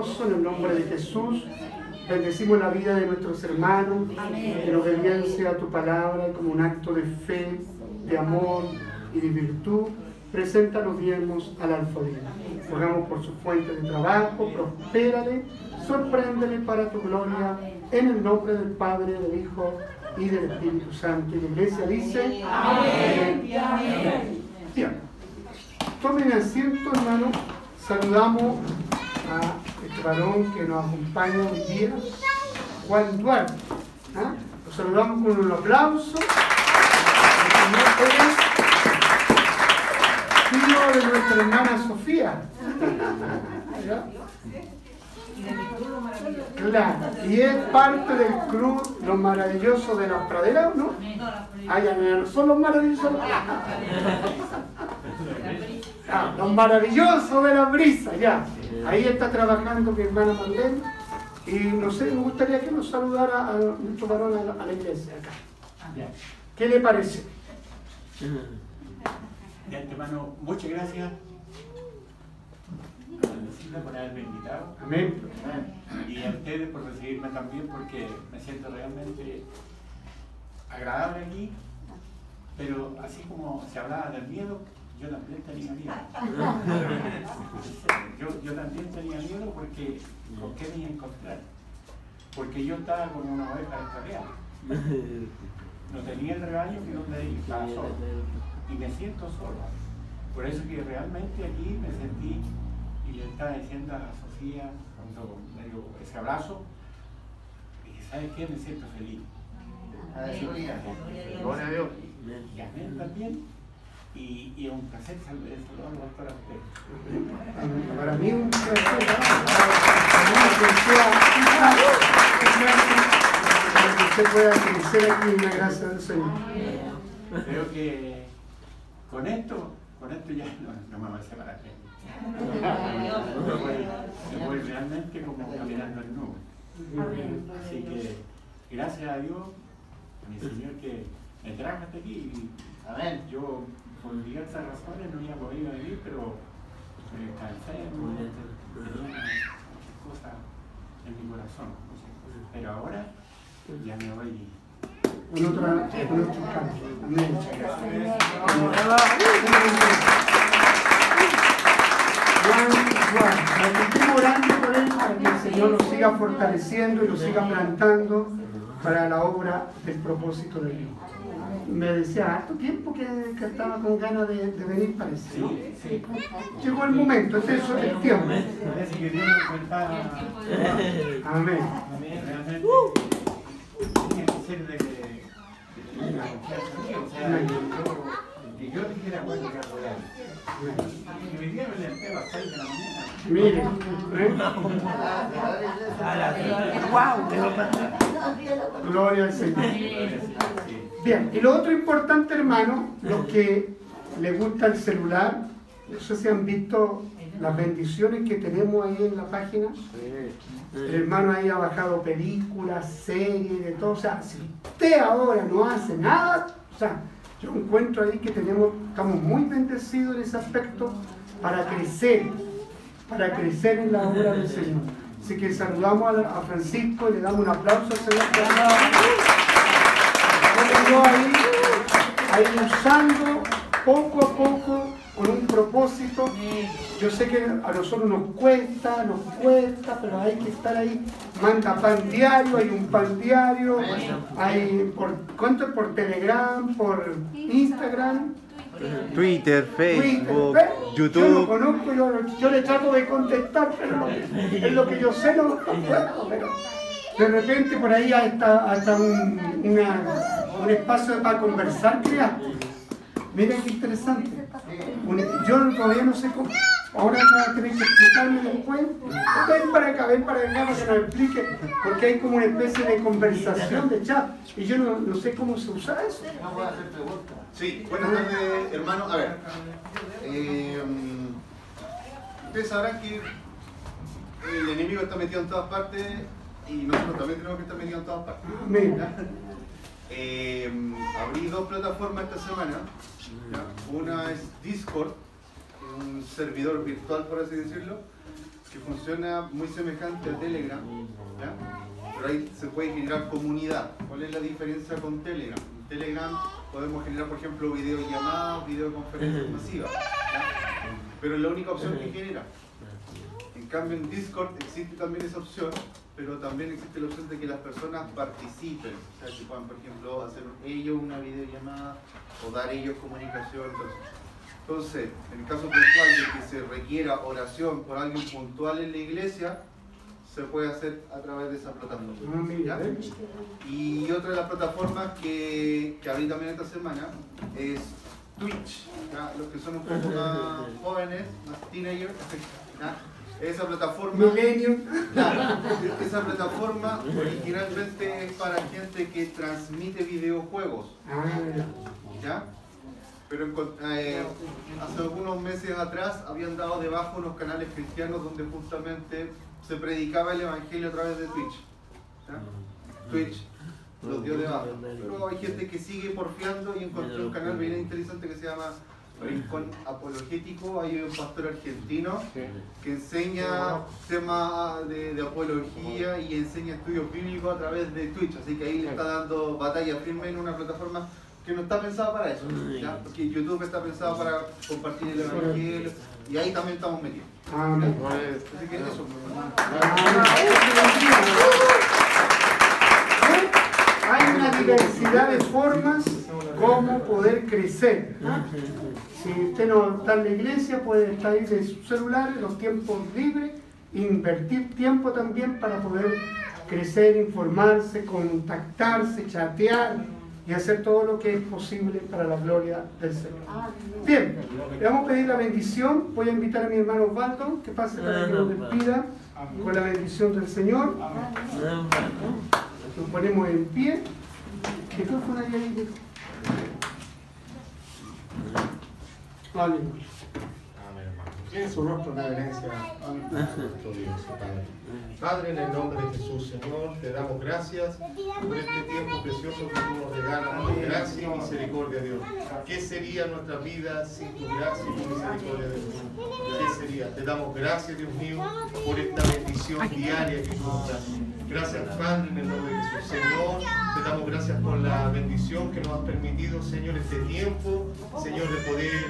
En el nombre de Jesús, bendecimos la vida de nuestros hermanos, en obediencia a tu palabra, como un acto de fe, de amor y de virtud. Presenta los diezmos al alfabeta. Rogamos por su fuente de trabajo, prospérale, sorpréndele para tu gloria, en el nombre del Padre, del Hijo y del Espíritu Santo. Y la iglesia dice, Amén. Bien. Tomen asiento, hermano. Saludamos a varón que nos acompaña hoy día, Juan Duarte. ¿Ah? Lo saludamos con un aplauso. Tío de nuestra hermana Sofía. Claro, y es parte del club Los Maravillosos de las Praderas, ¿no? Ah, ya, ya, son los maravillosos. Ah, los maravillosos de la brisa, ya. Ahí está trabajando mi hermana Marlene. Y no sé, me gustaría que nos saludara a nuestro varón a la, a la iglesia acá. ¿Qué le parece? De antemano, muchas gracias por haberme invitado Amén. y a ustedes por recibirme también porque me siento realmente agradable aquí, pero así como se hablaba del miedo, yo también tenía miedo. Yo, yo también tenía miedo porque ¿con qué me iba a encontrar? Porque yo estaba como una oveja descarriada. No tenía el rebaño que donde ir, estaba solo. Y me siento solo. Por eso que realmente aquí me sentí y le estaba diciendo a Sofía cuando me dio ese abrazo, y ¿sabes qué? Me siento feliz. Gloria a Dios. Y amén también. Y, y un placer sal- saludarlo doctor a usted. Para mí un placer. Para que para usted pueda crecer aquí en la gracia del Señor. Creo que con esto, con esto ya no, no me voy a separar. Me voy, me voy realmente como caminando en nubes. Así que gracias a Dios, a mi Señor que me trajo hasta aquí. Y Amén. yo podría Zarrazuela no había podido venir, pero, enfermo, cosas en mi corazón. Pero ahora ya me voy. Con otra, con otro canto. Orando por él para que el Señor lo siga fortaleciendo y lo siga plantando para la obra del propósito de Dios. Me decía, harto tiempo que, que estaba con ganas de, de venir, parece, ¿no? Llegó el momento, este es el tiempo. Cuenta Amén. Que yo, dijera bueno que. Y hoy día me levanté a las 6 de la mañana. Mire, ¿eh? gloria al Señor. Bien, y lo otro importante, hermano, los que les gusta el celular, no sé si han visto las bendiciones que tenemos ahí en la página. El hermano ahí ha bajado películas, series, de todo. O sea, si usted ahora no hace nada, o sea, yo encuentro ahí que tenemos, estamos muy bendecidos en ese aspecto para crecer, para crecer en la obra del Señor. Así que saludamos a, Francisco y le damos un aplauso al Señor. ahí, ahí usando poco a poco con un propósito. Yo sé que a nosotros nos cuesta, nos cuesta, pero hay que estar ahí. Manda pan diario, hay un pan diario, hay por, ¿cuánto por Telegram, por Instagram? Twitter, Facebook, Twitter. Yo lo YouTube. conozco, yo, yo le trato de contestar, pero es lo que yo sé, no no puedo. Pero de repente por ahí hasta, hasta un, una- un espacio para conversar creaste. Mira qué interesante. Yo todavía no sé cómo. Ahora a tener que explicarme después. Ven para acá, ven para acá para que nos explique. Porque hay como una especie de conversación de chat. Y yo no, no sé cómo se usa eso. Sí, buenas tardes, hermano. A ver, eh, ustedes sabrán que el enemigo está metido en todas partes y nosotros también tenemos que estar metidos en todas partes. Mira. Eh, abrí dos plataformas esta semana. ¿Ya? Una es Discord, un servidor virtual, por así decirlo, que funciona muy semejante a Telegram. ¿ya? Pero ahí se puede generar comunidad. ¿Cuál es la diferencia con Telegram? En Telegram podemos generar, por ejemplo, videollamadas, videoconferencias masivas. ¿ya? Pero es la única opción que genera. En cambio, en Discord existe también esa opción, pero también existe la opción de que las personas participen. O sea, que puedan, por ejemplo, hacer ellos una videollamada o dar ellos comunicación. Entonces, en el caso puntual de que se requiera oración por alguien puntual en la iglesia, se puede hacer a través de esa plataforma. Ah. ¿eh? Y otra de las plataformas que, que abrí también esta semana es Twitch. ¿ya? Los que son un poco más jóvenes, más teenagers, ¿ya? Esa plataforma, Millennium. esa plataforma originalmente es para gente que transmite videojuegos. Ah. ¿ya? Pero eh, hace algunos meses atrás habían dado debajo unos canales cristianos donde justamente se predicaba el evangelio a través de Twitch. ¿ya? Twitch los dio debajo. Pero hay gente que sigue porfiando y encontré un canal bien interesante que se llama Rincón Apologético. Hay un pastor argentino que enseña temas de, de apología y enseña estudios bíblicos a través de Twitch. Así que ahí le está dando batalla firme en una plataforma que no está pensada para eso. ¿ya? Porque YouTube está pensado para compartir el evangelio y ahí también estamos metidos. Así que eso. Hay una diversidad de formas como poder crecer. Si usted no está en la iglesia, puede estar ahí de su celular los tiempos libres, invertir tiempo también para poder crecer, informarse, contactarse, chatear y hacer todo lo que es posible para la gloria del Señor. Bien, le vamos a pedir la bendición. Voy a invitar a mi hermano Osvaldo que pase para que nos despida con la bendición del Señor. Nos ponemos en pie. Micrófono ahí, ahí. Aleluya. Amén, hermano. Tiene su rostro una herencia a nuestro Dios, Padre. Padre, en el nombre de Jesús, Señor, te damos gracias por este tiempo precioso que tú nos regalas. por Gracia y misericordia, Dios. ¿Qué sería nuestra vida sin tu gracia y tu misericordia, Dios? ¿Qué sería? Te damos gracias, Dios mío, por esta bendición diaria que tú nos das. Gracias, Padre, en el nombre de Jesús. Señor, te damos gracias por la bendición que nos has permitido, Señor, este tiempo, Señor, de poder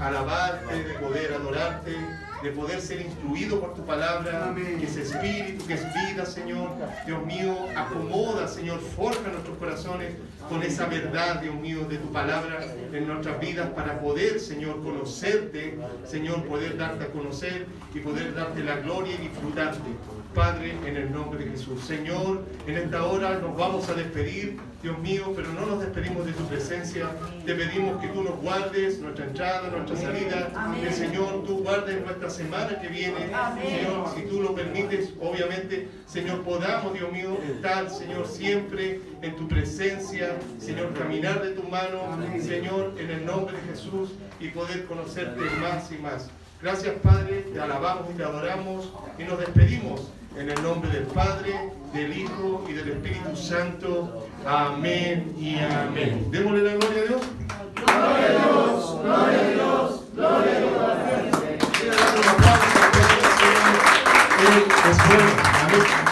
alabarte, de poder adorarte, de poder ser instruido por tu palabra, Amén. que es espíritu, que es vida, Señor. Dios mío, acomoda, Señor, forja nuestros corazones con esa verdad, Dios mío, de tu palabra en nuestras vidas para poder, Señor, conocerte, Señor, poder darte a conocer y poder darte la gloria y disfrutarte. Padre, en el nombre de Jesús. Señor, en esta hora nos vamos a despedir, Dios mío, pero no nos despedimos de tu presencia. Te pedimos que tú nos guardes nuestra entrada, nuestra salida. Que, Señor, tú guardes nuestra semana que viene. Señor, si tú lo permites, obviamente, Señor, podamos, Dios mío, estar, Señor, siempre en tu presencia. Señor, caminar de tu mano, Señor, en el nombre de Jesús y poder conocerte más y más. Gracias, Padre, te alabamos y te adoramos y nos despedimos en el nombre del Padre, del Hijo y del Espíritu Santo. Amén y amén. Démosle la gloria a Dios. Gloria a Dios, gloria a Dios, gloria a Dios. Gloria a Dios. Gloria a Dios.